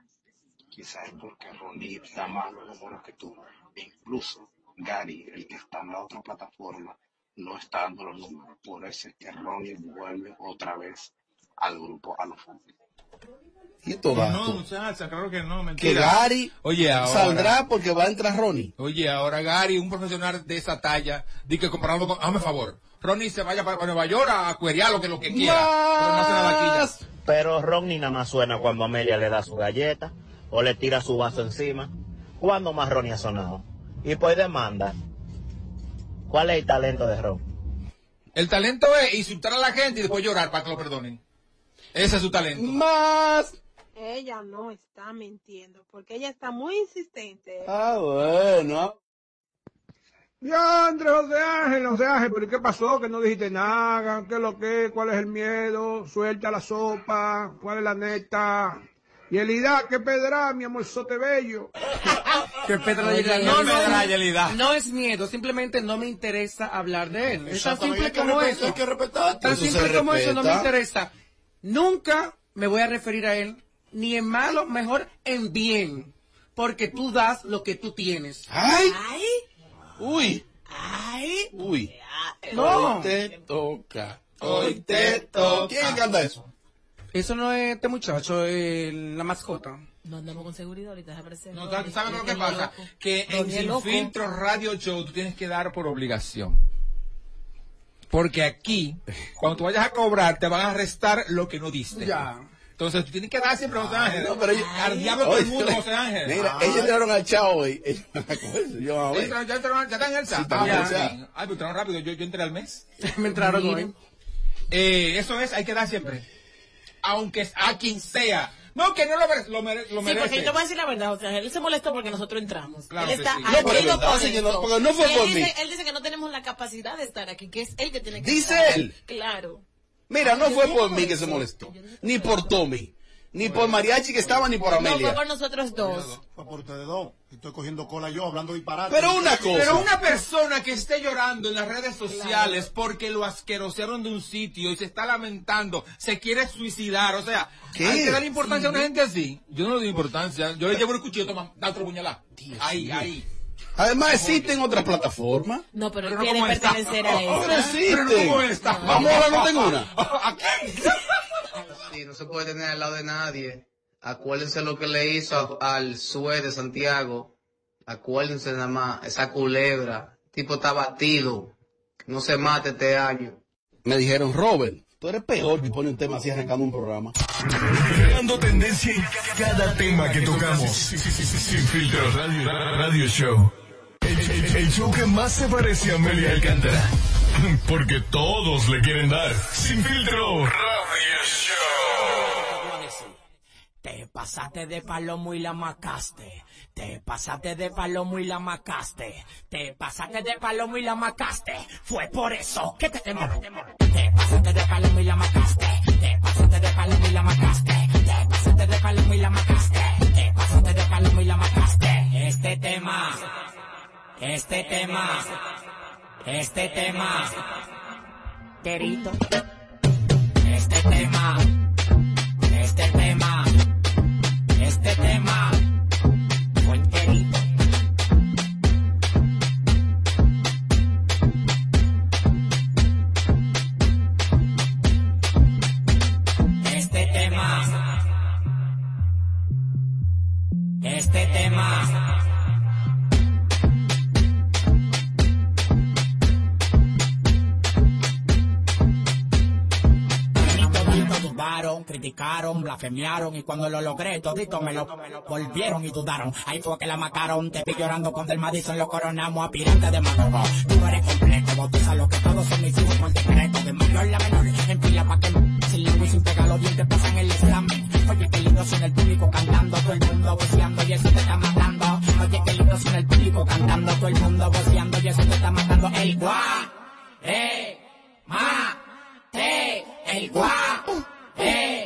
Quizás es porque Ronnie da más los números que tú. E incluso Gary, el que está en la otra plataforma, no está dando los números. Por eso es que Ronnie vuelve otra vez al grupo a los fondos. Y esto No, dato. muchacha, claro que no, Que mentira. Gary Oye, ahora. saldrá porque va a entrar Ronnie. Oye, ahora Gary, un profesional de esa talla, di que comparado con, hazme favor, Ronnie se vaya para, Nueva York a cuerear lo que, lo que quiera, pero no. Pero Ronnie nada más suena cuando Amelia le da su galleta o le tira su vaso encima. ¿Cuándo más Ronnie ha sonado? Y por demanda, ¿cuál es el talento de Ron? El talento es insultar a la gente y después llorar para que lo perdonen. Ese es su talento. Más. Ella no está mintiendo, porque ella está muy insistente. Ah, bueno. Ya, Andrés José Ángel, José Ángel, pero ¿y qué pasó? Que no dijiste nada, ¿qué es lo que? ¿Cuál es el miedo? Suelta la sopa, ¿cuál es la neta? Y Elida, ¿qué pedra, mi amorzote bello? Que Pedro Oye, Yelida- no, no, no, no, Yelida. no es miedo, simplemente no me interesa hablar de él. Es tan simple como eso. hay que respetar. Tan simple como eso no me interesa. Nunca me voy a referir a él, ni en malo, mejor en bien. Porque tú das lo que tú tienes. ¡Ay! ¡Ay! ¡Uy! ¡Ay! ¡Uy! No. Hoy te toca. Hoy te toca. ¿Quién canta eso? Eso no es este muchacho, eh, la mascota. No andamos con seguridad ahorita, se aparece. No, ¿sabes lo que pasa? Que en es loco. Filtro Radio Show tú tienes que dar por obligación. Porque aquí, cuando tú vayas a cobrar, te van a restar lo que no diste. Ya. Entonces tú tienes que dar siempre José Ángel. No, pero ellos- Al diablo todo el mundo, José Ángel. Mira, Ah. ellos entraron al chao hoy. Ellos a. Yo, a ver. Ya, entraron- ya están en el en Ah. Ay, pero entraron rápido. Yo, yo entré al mes. me entraron hoy. Eh, eso es, hay que dar siempre. Aunque a quien sea. No, que no lo, mere- lo, mere- lo Sí, merece. porque yo te voy a decir la verdad, o sea, él se molestó porque nosotros entramos. Claro él está sí. No, sí porque no fue él por dice, mí. Él dice que no tenemos la capacidad de estar aquí, que es él que tiene que Dice estar. él. Claro. Mira, no fue por mí que se molestó. Ni por Tommy. Ni por Mariachi que estaba, ni por No, fue Amelia. por nosotros dos. Fue por ustedes dos. Estoy cogiendo cola yo, hablando disparate. Pero una cosa. Pero una persona que esté llorando en las redes sociales porque lo asquerosearon de un sitio y se está lamentando, se quiere suicidar, o sea, ¿Qué? hay que dar importancia a una gente así. Yo no le doy importancia, yo le llevo el cuchillo, toma, da otro puñalada. Ahí, mío. ahí. Además, existen otras plataformas. No, pero Pero no quiere como esta. pertenecer a Pero eso. existen. Pero ¿cómo está? Vamos a hablar, no tengo una. Sí, no se puede tener al lado de nadie. Acuérdense lo que le hizo a- al Sue de Santiago. Acuérdense nada más, esa culebra. El tipo está batido. No se mate este año. Me dijeron, Robert, tú eres peor que pone un tema así arrancando un programa. Creando tendencia en cada tema que tocamos. Sin filtro radio, radio show. El, el- el show que más se parece a Amelia Alcántara. Porque todos le quieren dar. Sin filtro radio show. Te pasaste de palomo y la macaste. Te pasaste de palomo y la macaste. Te pasaste de palomo y la macaste. Fue por eso que te temor. Te pasaste de palomo y la macaste. Te pasaste de palomo y la macaste. Te pasaste de palomo y la macaste. Te pasaste de palomo y la macaste. Este tema. Este tema. Este tema. Querido. Este tema. Este tema. Este tema. Blasfemiaron y cuando lo logré todito me lo, volvieron y dudaron. Ahí fue que la mataron, te vi llorando cuando el Madison lo coronamos aspirante de Manolo. Tú no eres completo, bautiza lo que todos son mis hijos por decreto. De mayor la menor, en fila pa' que me sin lengua y sin pegar los dientes pasan el examen. Oye, qué lindo suena el público cantando, todo el mundo voceando y eso te está matando. Oye, qué lindo suena el público cantando, todo el mundo voceando y eso te está matando. El guá, eh, ma, te, el guá, eh,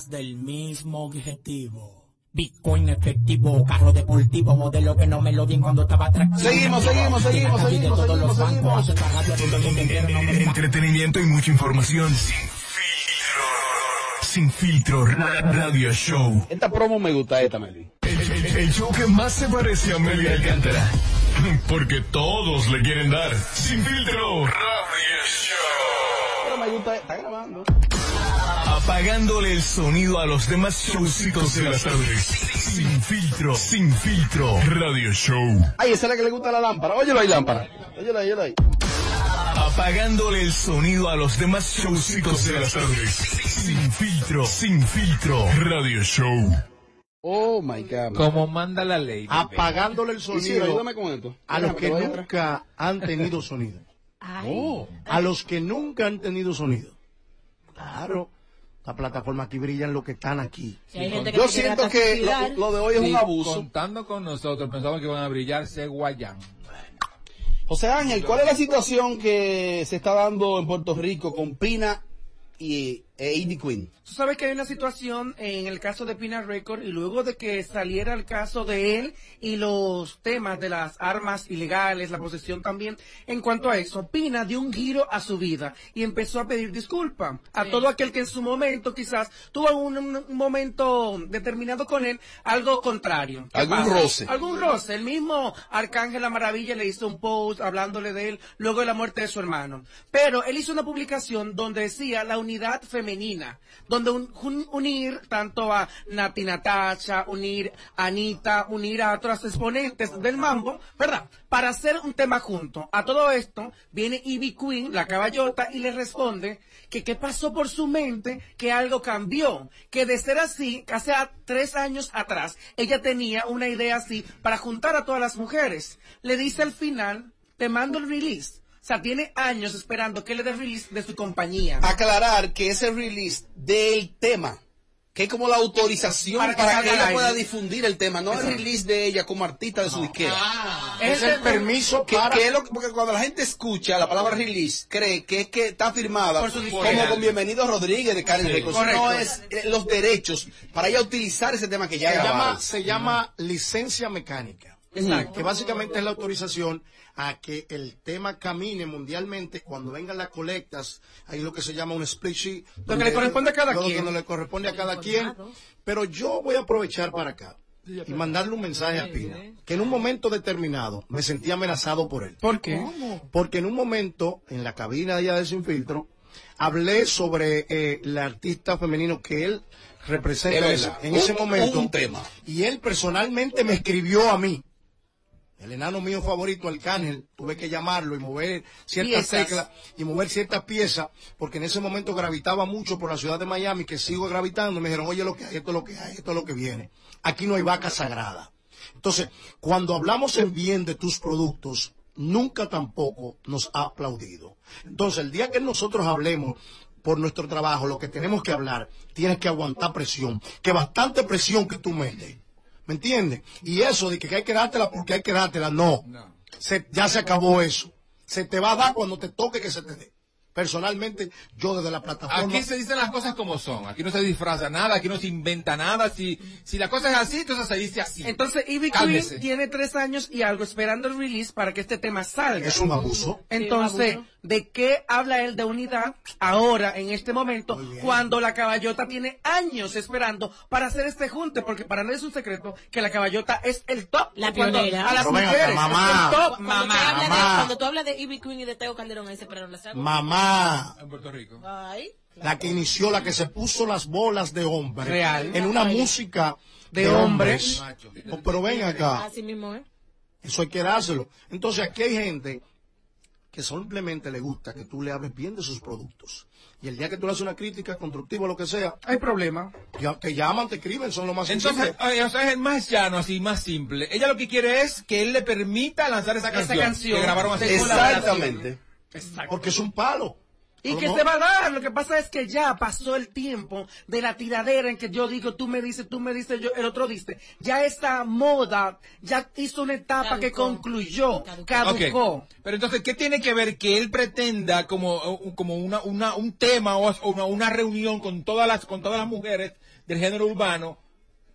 detrás del mismo objetivo. Bitcoin efectivo, carro deportivo, modelo que no me lo di cuando estaba atractivo. Seguimos, seguimos, seguimos, seguimos, todos los bancos, Entretenimiento y mucha información. Sin filtro. Sin Filtro Ra- Radio Show. Esta promo me gusta, esta, el- el show que más se parece a Meli Alcántara. Porque todos le quieren dar. Sin Filtro Radio Show. Pero me gusta, está grabando. Apagándole el sonido a los demás showcitos de las tardes. Sin filtro, sin filtro. Radio Show. Ay, esa es la que le gusta la lámpara. Óyelo ahí, lámpara. Óyelo ahí, óyelo ahí. Apagándole el sonido a los demás showcitos de las tardes. Sin filtro, sin filtro. Radio Show. Oh my God. Como manda la ley. Apagándole el sonido ayúdame con esto. a los que nunca han tenido sonido. Ay. A los que nunca han tenido sonido. Claro. La plataforma aquí brillan los que están aquí. Que Yo siento que lo, lo de hoy es Sí, un abuso. Contando con nosotros, pensamos que van a brillar Guayán. José Ángel, ¿cuál es la situación que se está dando en Puerto Rico con Pina y e Ivy Queen? Tú sabes que hay una situación en el caso de Pina Record y luego de que saliera el caso de él y los temas de las armas ilegales, la posesión también, en cuanto a eso, Pina dio un giro a su vida y empezó a pedir disculpas a todo aquel que en su momento quizás tuvo un, un- momento determinado con él, algo contrario. ¿Qué Algún pasa? roce. Algún roce. El mismo Arcángel La Maravilla le hizo un post hablándole de él luego de la muerte de su hermano. Pero él hizo una publicación donde decía la unidad femenina, donde un- un- unir tanto a Nati Natacha, unir a Anita, unir a otros exponentes del mambo, ¿verdad? Para hacer un tema junto. A todo esto viene Ivy Queen, la caballota, y le responde que qué pasó por su mente, que algo cambió, que de ser así, hace tres años atrás, ella tenía una idea así para juntar a todas las mujeres. Le dice al final, te mando el release. Sea, tiene años esperando que le dé release de su compañía. Aclarar que ese release del tema, que es como la autorización Para para que ella aire. pueda difundir el tema, no el release de ella como artista de su disquera. Es el permiso Que, para... que es lo que- porque cuando la gente escucha la palabra release, cree que es que está firmada Por su como con Bienvenido Rodríguez de Karen Sí. Records. Correcto. No es eh, los derechos para ella utilizar ese tema que ya se grabaron. llama, se llama licencia mecánica. Exacto. Que básicamente es la autorización a que el tema camine mundialmente cuando vengan las colectas. Hay lo que se llama un split sheet. Lo que le corresponde a cada lo quien. que le corresponde a cada quien. Pero yo voy a aprovechar para acá y mandarle un mensaje a Pina. Que en un momento determinado me sentí amenazado por él. ¿Por qué? Porque en un momento, en la cabina de allá de Sin Filtro, hablé sobre eh, la artista femenino que él representa Es en ese, momento. un tema. Y él personalmente me escribió a mí. El enano mío favorito, Arcángel, tuve que llamarlo y mover ciertas Piezas. teclas y mover ciertas piezas, porque en ese momento gravitaba mucho por la ciudad de Miami, que sigo gravitando. Me dijeron, oye, lo que hay, esto es lo que hay, esto es lo que viene. Aquí no hay vaca sagrada. Entonces, cuando hablamos en bien de tus productos, nunca tampoco nos ha aplaudido. Entonces, el día que nosotros hablemos por nuestro trabajo, lo que tenemos que hablar, tienes que aguantar presión, que bastante presión que tú metes. ¿Me entiendes? Y eso de que hay que dártela porque hay que dártela, no. Se- ya se acabó eso. Se te va a dar cuando te toque que se te dé. Personalmente, yo desde la plataforma... Aquí se dicen las cosas como son. Aquí no se disfraza nada, aquí no se inventa nada. Si, si la cosa es así, entonces se dice así. Entonces, Ivy Cálmese. Queen tiene tres años y algo esperando el release para que este tema salga. Es un abuso. Entonces, ¿de qué habla él de unidad ahora, en este momento, cuando la caballota tiene años esperando para hacer este junte? Porque para nadie es un secreto que la caballota es el top. La pionera. A las Pero mujeres. mamá. Es el top, Cuando, tú mamá. hablas de, mamá. cuando tú hablas de Ivy Queen y de Teo Calderón, ahí se esperaron las aguas. Mamá, En Puerto Rico. Ay. la que inició, la que se puso las bolas de hombre. Real. En una música de, De hombres. Macho. Oh, pero ven acá. Así mismo, ¿eh? Eso hay que dárselo. Entonces aquí hay gente que simplemente le gusta que tú le hables bien de sus productos. Y el día que tú le haces una crítica constructiva o lo que sea, Hay problema. ya te llaman, te escriben, son lo más Entonces, oye, o sea, es el más llano, así, más simple. Ella lo que quiere es que él le permita lanzar esa canción. canción. Que grabaron hace De Exactamente. Porque es un palo. Y que se va a dar, lo que pasa es que ya pasó el tiempo de la tiradera en que yo digo, tú me dices, tú me dices, yo, el otro dice. Ya esta moda ya hizo una etapa que concluyó, Caducó. caducó. Ok. Pero entonces, ¿qué tiene que ver que él pretenda como, como una, una, un tema o o una, una reunión con todas las, con todas las mujeres del género urbano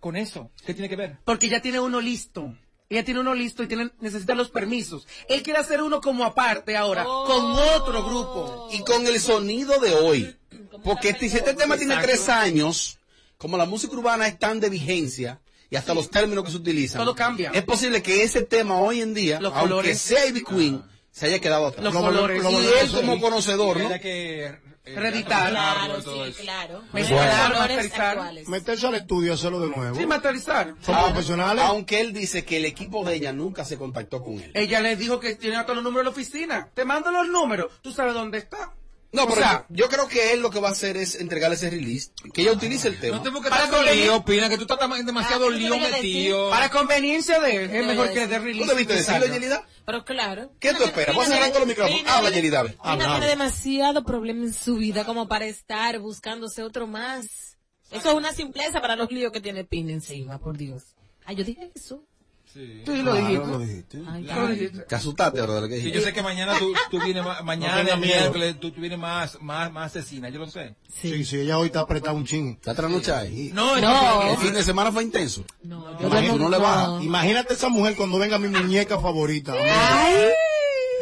con eso? ¿Qué tiene que ver? Porque ya tiene uno listo. Ella tiene uno listo y tiene, necesita los permisos. Él quiere hacer uno como aparte ahora, con otro grupo. Y con el sonido de hoy, Porque este- si este tema tiene tres años, como la música urbana es tan de vigencia, y hasta los términos que se utilizan, Todo cambia. es posible que ese tema hoy en día, Los aunque colores. sea Ivy Queen, se haya quedado atrás. Los colores. Y él como conocedor, ¿no? Que Reeditar. Claro, sí, claro. Masterizar. Meterse al estudio y hacerlo de nuevo. Sí, masterizar. Son Aunque- profesionales. Aunque él dice que el equipo de ella nunca se contactó con él. Ella le dijo que tiene todos los números de la oficina. Te mando los números. Tú sabes dónde está. No, O pero sea, yo, yo creo que él lo que va a hacer es entregarle ese release, que ella utilice el tema. No te busques Para tanto convenir- lío, Pina, que tú estás demasiado Ah, lío ¿qué te voy a metido. Para conveniencia de él, es mejor que de release. ¿Tú debiste que decirlo. Yelida? Pero claro. ¿Qué tú esperas? Voy a cerrar todos los micrófonos. Habla, Yelida. Pina tiene demasiado problema en su vida como para estar buscándose otro más. Eso es una simpleza para los líos que tiene Pina encima, por Dios. Ay, yo dije eso. Sí. Sí, lo dijiste. Lo dijiste. Lo dijiste. Te asustaste ahora de lo que Sí, dijiste. yo sé que mañana tú, tú vienes ma- mañana miércoles tú, tú vienes más, más, más asesina, yo lo sé. Sí, sí, ella hoy está apretada un ching. ¿Está trasnochada ahí? No, No. El fin de semana fue intenso. No, Imagínate, tú no le bajas. Imagínate esa mujer cuando venga mi muñeca favorita. Ay,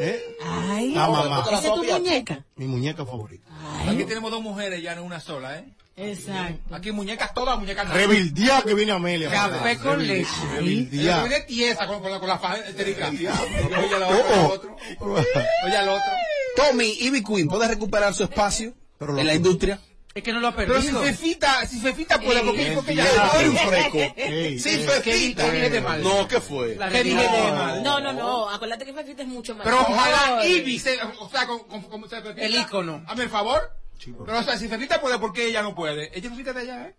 ¿Eh? ay. La mamá. ¿Esa es tu muñeca? Mi muñeca favorita. Aquí tenemos dos mujeres ya, no una sola, ¿eh? Exacto. Aquí muñecas todas, muñecas no. Revildía que viene Amelia. Café con leche. Ella Revildía. viene tiesa con, con la, con la faja entérica. Oye, la otra, al otro. Oye, al otro. Tommy, Ivy Queen, ¿puede recuperar su espacio en la industria? Es que no lo ha Pero si perdido. Fefita, si Fefita puede, ¿por qué, por qué ya Ey, tú eres un fresco. Ey. Fefita. ¿Qué dije de mal? No, ¿qué fue? La ¿Qué dije de mal? No, no, no. Acuérdate que Fefita es mucho más. Pero ojalá Ivy se, o sea, con, con. El ícono. Hazme el favor. Pero- Pero, o sea, si Fefita puede, ¿por qué ella no puede? Ella es Fefita de allá, ¿eh?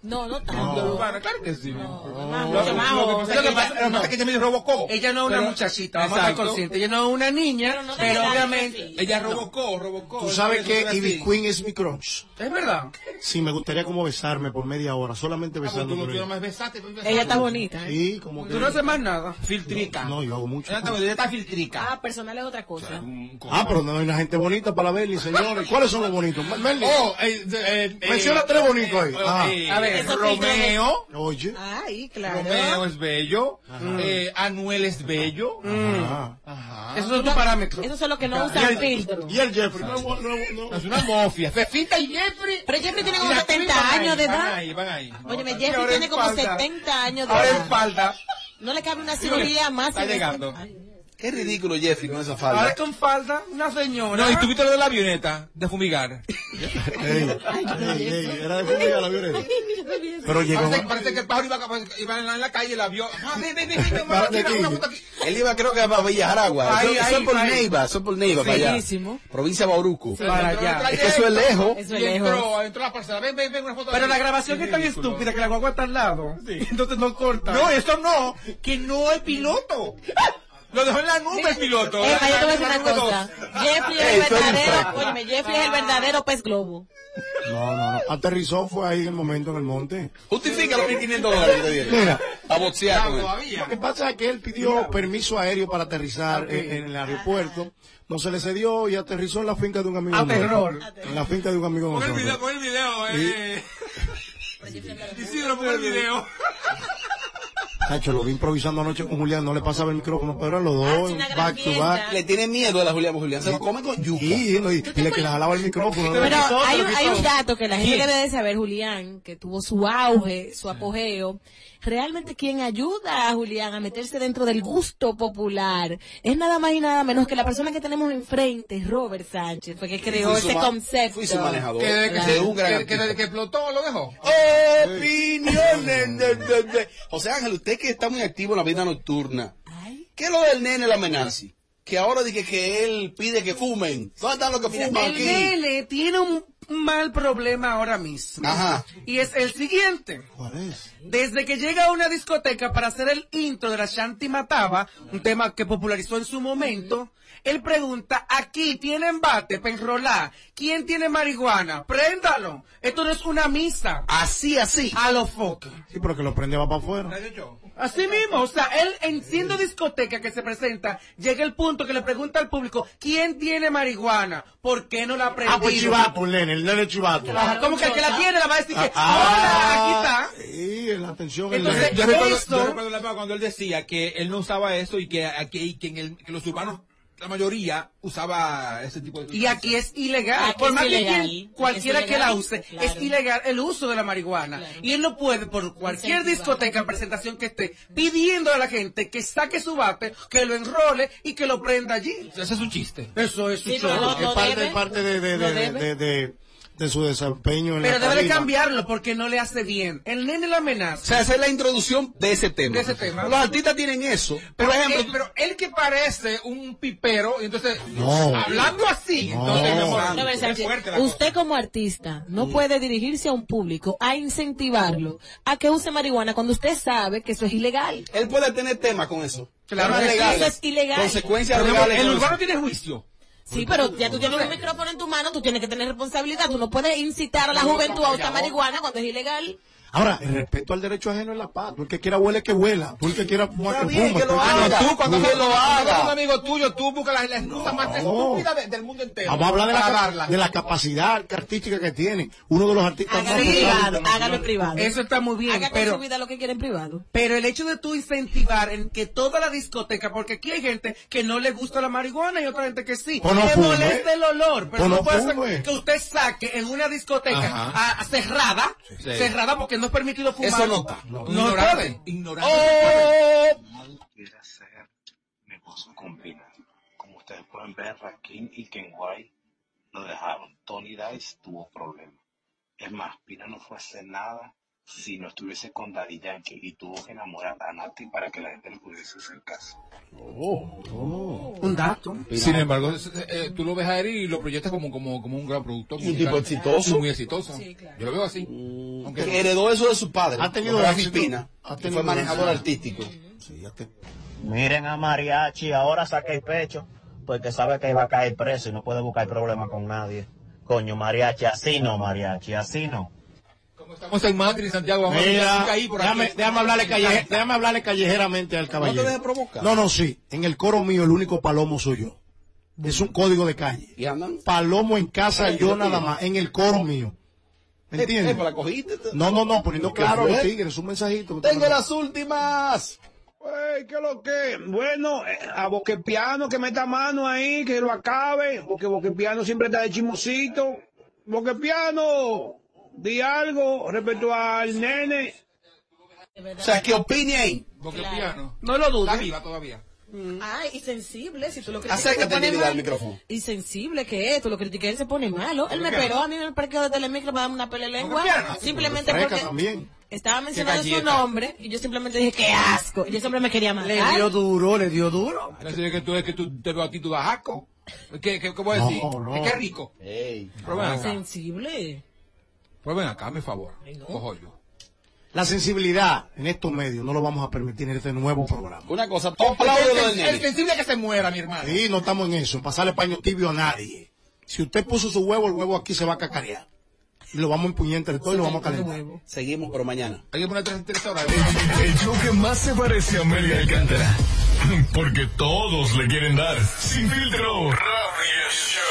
No, no tanto. urbana, claro que sí. Más, Lo, mucho más. lo que pasa es Lo que ella- lo que pasa es que ella me robocó. Ella no es una muchachita, vamos a conscientes. Ella no es una niña, Pero no pero obviamente. Ella robocó, robocó. Tú sabes que Ivy. Queen es mi crush. Es verdad. Sí, me gustaría como besarme por media hora, solamente Ah, pues besando tú no por tú no ella. me besaste, tú besaste. Ella está bonita, ¿eh? Sí, como que... Tú no haces más nada. Filtrica. No, yo hago mucho. Ella está, ella está filtrica. Ah, personal es otra cosa. Ah, pero no hay una gente bonita para la Berli, señores. ¿Cuáles son los bonitos? Merli. Oh, eh, eh, eh, Menciona tres bonitos ahí. eh, Ah. eh, A ver, Eso Romeo. Oye. Ay, claro. Romeo es bello. Eh, Anuel es bello. Ah. Ajá. Esos son tus parámetros. Esos son los que no usan el, filtro. y el Jeffrey. No, no, no. Es una mofia. Fefita y Jeffrey. Pero Jeffrey tiene como la 70 van ahí, años de Van edad. ahí, van ahí. Óyeme, No, Jeffrey ahora tiene en como falda. 70 años de Ahora en edad. falda. No le cabe una cirugía más. Está llegando. Qué ridículo Jeffrey con esa Ahora falda. con falda, una señora. No, y tuviste lo de la avioneta, de fumigar. Ey, ey, ey, era de fumigar la violeta. Pero llegó. Parece, parece que el pájaro iba, iba en, la, en la calle y la vio. Ah, una foto aquí. Él iba creo que. Ahí, Eso, eso ahí, es por ahí. Neiva, eso es por Neiva, para allá. Buenísimo. Provincia de Bauruco. Para allá. Es que eso es lejos. Eso es Y lejos. entró, entró a la parcela. Ven, ven, ven, una foto Pero la grabación es tan estúpida que la guagua está al lado. Entonces no corta. No, eso no, que no es piloto. Lo dejó en la nube el piloto. Eh, yo te voy a decir La una cosa. Jeffrey es el verdadero, óyeme, Jeffrey es el verdadero pez globo. No, no, no. Aterrizó, fue ahí en el momento en el monte. Justifica los 1.500 dólares que te dieron. Mira. A boxear con él. Todavía. Lo que pasa es que él pidió permiso aéreo para aterrizar en, en el aeropuerto. No se le cedió y aterrizó en la finca de un amigo A terror. En la finca de un amigo Pon el video, pon el video, eh. Isidro, pon el video. Tacho, lo vi improvisando anoche con Julián, no le pasaba el micrófono, pero eran los dos, una back to back. Le tiene miedo a la Julián, porque Julián se lo come con yuca. Y, no, y, y le que le jalaba el micrófono. Pero ¿no? hay, un- hay un dato que la gente debe de saber, Julián, que tuvo su auge, su apogeo. Realmente quien ayuda a Julián a meterse dentro del gusto popular es nada más y nada menos que la persona que tenemos enfrente, Robert Sánchez, fue que creó ese concepto. Fui su manejador. Que desde que, un gran que, que artista. desde que explotó lo dejó. Opiniones. de- de- de- José Ángel, usted que está muy activo en la vida nocturna. ¿Qué es lo del nene la amenaza? Que ahora dije que él pide que fumen. ¿Dónde están los que fuman el aquí? nene tiene un mal problema ahora mismo. Ajá. Y es el siguiente. ¿Cuál es? Desde que llega a una discoteca para hacer el intro de la Shanti Mataba, un tema que popularizó en su momento, él pregunta, aquí tienen bate para enrolar, ¿quién tiene marihuana? Préndalo. Esto no es una misa. Así, así. A los focos. Sí, pero que lo prende va para afuera. Así mismo, o sea, él en siendo discoteca que se presenta, llega el punto que le pregunta al público, ¿quién tiene marihuana? ¿Por qué no la ha Ah, pues prendido? chivato, el nene, el nene chivato. Ajá, ¿Cómo que el que la tiene la va a decir que, Ah, hola, aquí está? Sí, en la atención. Entonces. Yo recuerdo, Esto- yo recuerdo la época cuando él decía que él no usaba eso y que, que, y que en el, que los urbanos la mayoría usaba ese tipo de Y aquí es ilegal. Aquí por es más que ilegal. quien- cualquiera que la use, claro. es ilegal el uso de la marihuana. Y él no puede, por cualquier discoteca, presentación que esté, pidiendo a la gente que saque su bate, que lo enrole y que lo prenda allí. Ese es un chiste. Eso es un Sí, show. pero no- es parte, es parte de, de, No de, debe. De, su desempeño en Pero la debe de cambiarlo porque no le hace bien. El nene la amenaza. O sea, esa es la introducción de ese tema. De ese tema. Los artistas tienen eso. Pero, Por ejemplo, él, pero él que parece un pipero, entonces, No. hablando así, No. entonces, No, fuerte. Usted como artista no puede dirigirse a un público a incentivarlo a que use marihuana cuando usted sabe que eso es ilegal. él puede tener tema con eso. Claro eso es ilegal. Consecuencias legales. el urbano tiene juicio. Sí, pero ya tú tienes un micrófono en tu mano, tú tienes que tener responsabilidad. Tú no puedes incitar a la juventud a usar marihuana cuando es ilegal. Ahora, el respeto al derecho ajeno es la paz. Tú el que quiera huele que huela. Tú el que quiera fumar que fuma. que lo Tú haga. cuando Que lo cuando haga. un amigo tuyo, tú buscas la, la excusa más estúpida de- del mundo entero. Vamos a hablar de la, de la capacidad artística que tiene. Uno de los artistas más Hágalo privado, hágalo en privado. Eso está muy bien, Haga con pero su vida lo que quiera en privado. Pero el hecho de tú incentivar en que toda la discoteca, porque aquí hay gente que no le gusta la marihuana y otra gente que sí, no le molesta el olor, pero no, puede ser que usted saque en una discoteca Ajá. a- a cerrada, Sí. cerrada porque no es permitido fumar. Eso no está. No, Ignorante, puede. ignorante. Oh, No pudiera ser negocio combinado. Como ustedes pueden ver, Rakim y Kenway lo dejaron. Tony Dice tuvo problemas. Es más, Pina no fue a hacer nada si no estuviese con Daddy Yankee y tuvo que enamorar a Nati para que la gente le pudiese hacer caso. un dato. Sin embargo, es- eh, tú lo ves a él y lo proyectas como, como, como un gran productor. Un tipo exitoso. Muy exitoso. Yo lo veo así. Aunque Que heredó eso de su padre. Ha tenido éxito. Pina, Ha que tenido fue manejador artístico. Sí, ya te- Miren a Mariachi, ahora saca el pecho, porque sabe que iba a caer preso y no puede buscar problemas con nadie. Coño, Mariachi, así no, Mariachi, así no. Como estamos en Madrid, Santiago, vamos a Mira, ir ahí por déjame, aquí. déjame hablarle calle- déjame hablarle callejeramente al No te caballero. dejes provocar. No, no, sí. En el coro mío el único palomo soy yo. Es un código de calle. Y andan. Palomo en casa Ay, yo yo nada más. En el coro mío. ¿Me Eh, entiendes? eh, la cogiste. No, no, no, poniendo ¿Qué claro los tigres, un mensajito. Tengo las últimas. Ey, ¿qué lo que? Bueno, eh, a Boquepiano que meta mano ahí, que lo acabe, porque Boquepiano siempre está de chismosito. Boquepiano, di algo respecto al nene. O sea, ¿qué opine ahí? Porque Claro. piano. No lo dudes. Está viva todavía. Ay, y sensible, si tú lo criticas. Acércate, se pone mal. al micrófono. Y sensible que es, tú lo criticas, él se pone malo. Él me esperó a mí en el parqueo de Telemicro para darme una pelea de lengua. Simplemente Freca porque también. estaba mencionando su nombre y yo simplemente dije, qué asco. Y yo siempre me quería matar. Le dio duro, le dio duro. No sé que tú es que tú te veo a ti, tú das asco. ¿Qué, qué, qué voy a decir? No, no. Es que es rico. Ey. Sensible. Pues ven acá, mi favor. Cojo yo. La sensibilidad en estos medios no lo vamos a permitir en este nuevo programa. Una cosa, El nene. sensible que se muera, mi hermano. Sí, no estamos en eso, en pasarle paño tibio a nadie. Si usted puso su huevo, el huevo aquí se va a cacarear. Y lo vamos a empuñar entre todos y lo vamos a calentar. Seguimos, pero mañana. Hay que poner tres, tres horas. El show que más se parece a Amelia Alcántara. Porque todos le quieren dar. Sin filtro. Radio Show.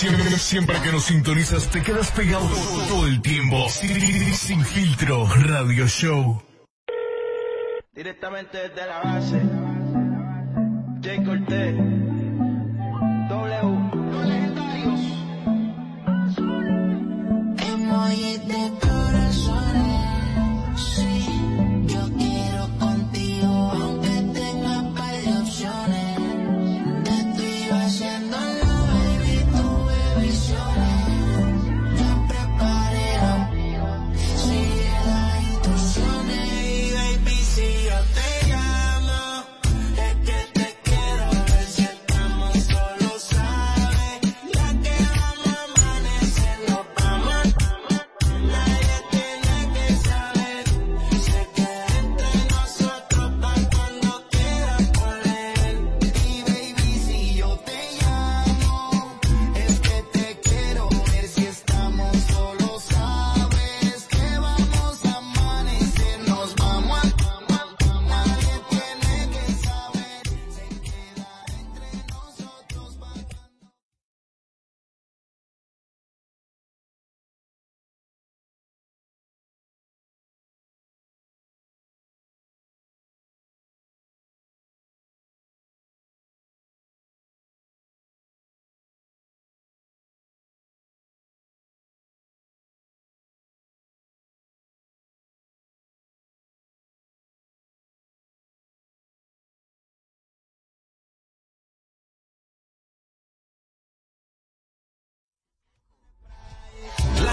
Siempre, siempre que nos sintonizas te quedas pegado todo el tiempo. Sin, filtro. Radio Show. Directamente desde la base. J. Cortés. W. Los legendarios. Emojis de corazones,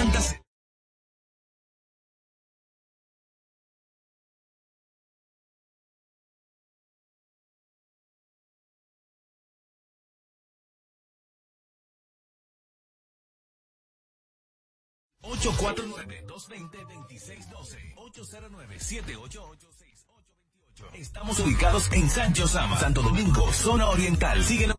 plantas ocho cuatro nueve dos veinte veintiséis doce ocho cero nueve siete ocho ocho seis ocho veintiocho Estamos ubicados en Sancho Sama, Santo Domingo, zona oriental. Síguenos.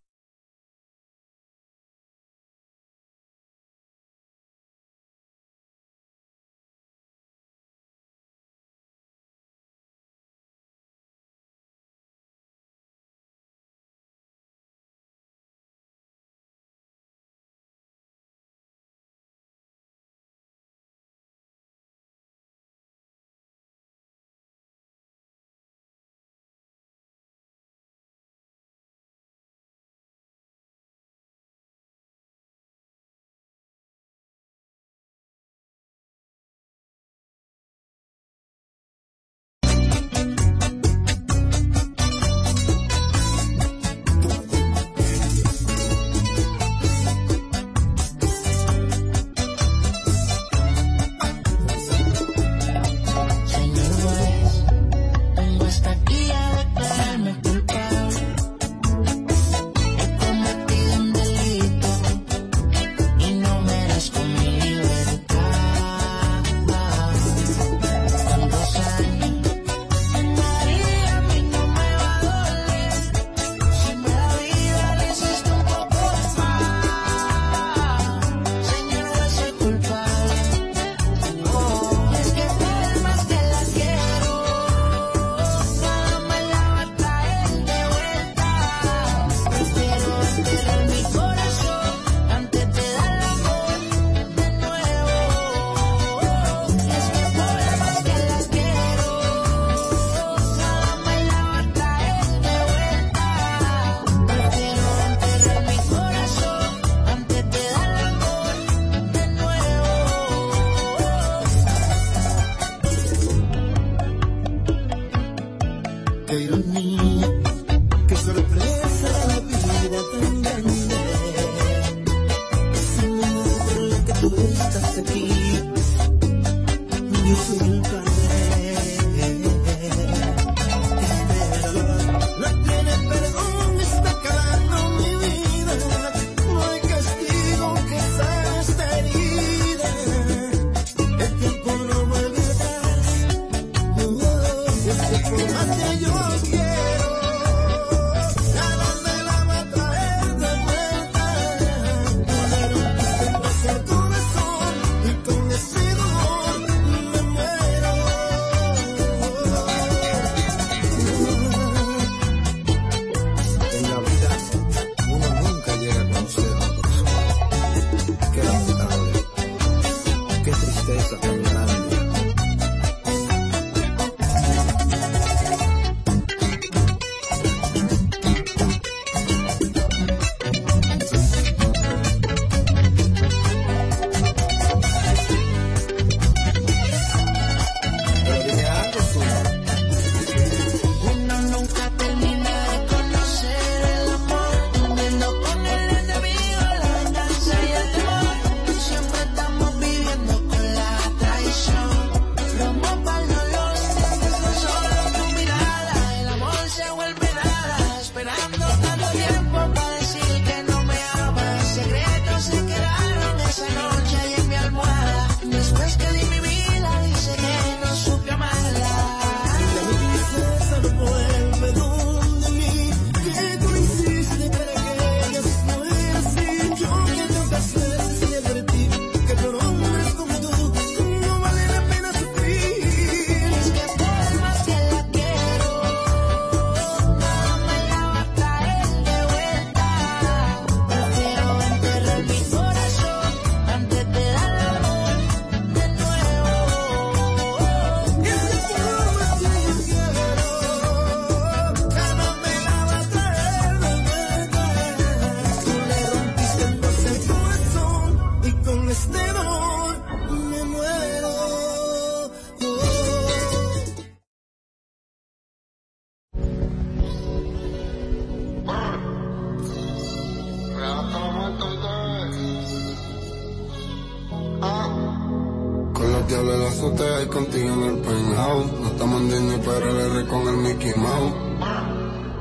Diablo la azotea y contigo en el penthouse. No estamos en Disney, pero el R con el Mickey Mouse.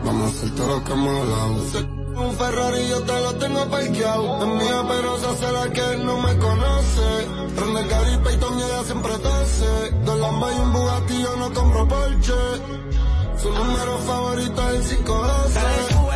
Vamos a hacer todo lo que hemos hablado. Un Ferrari yo te lo tengo parqueado. Es mía, pero se hace la que no me conoce. Prende el y también ella siempre tose. Dos Lamba y un Bugatti yo no compro Porsche. Su número favorito es el 512.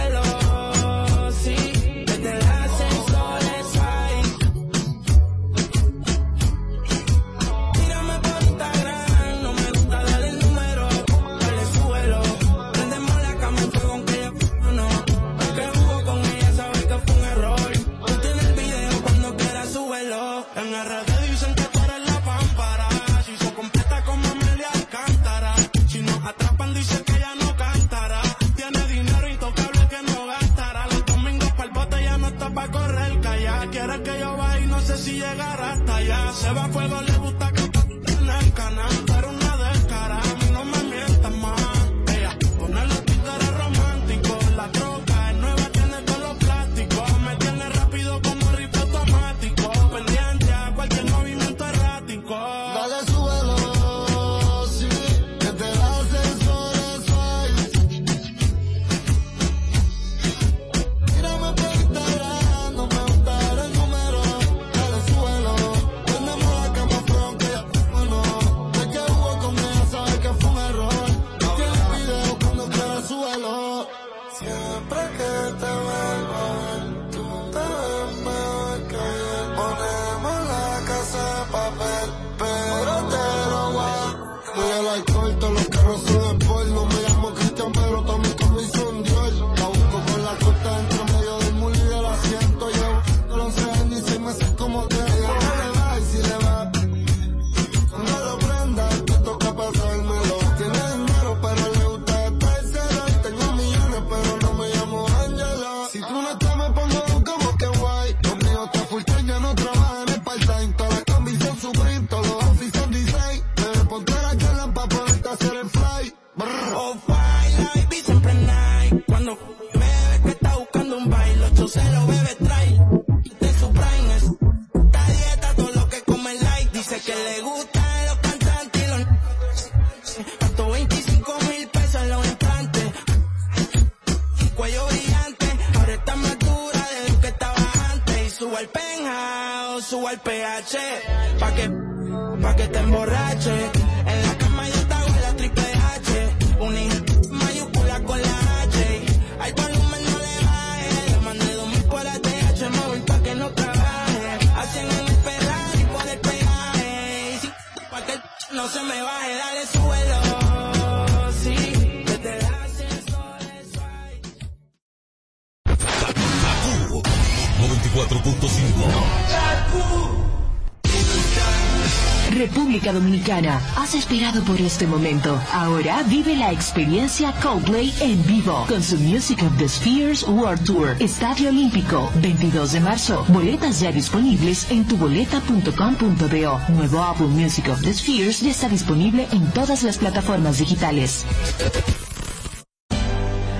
esperado por este momento. Ahora vive la experiencia Coldplay en vivo con su Music of the Spheres World Tour, Estadio Olímpico, 22 de marzo. Boletas ya disponibles en tuboleta.com.do. Nuevo álbum Music of the Spheres ya está disponible en todas las plataformas digitales.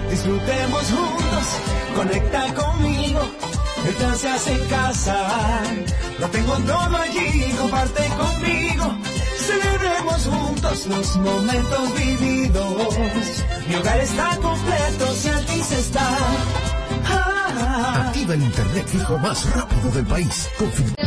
Disfrutemos juntos, conecta conmigo. El plan se casa. Lo tengo todo allí, comparte conmigo los momentos vividos. Mi hogar está completo si Altis está. Ah. Activa el internet fijo más rápido del país. Confir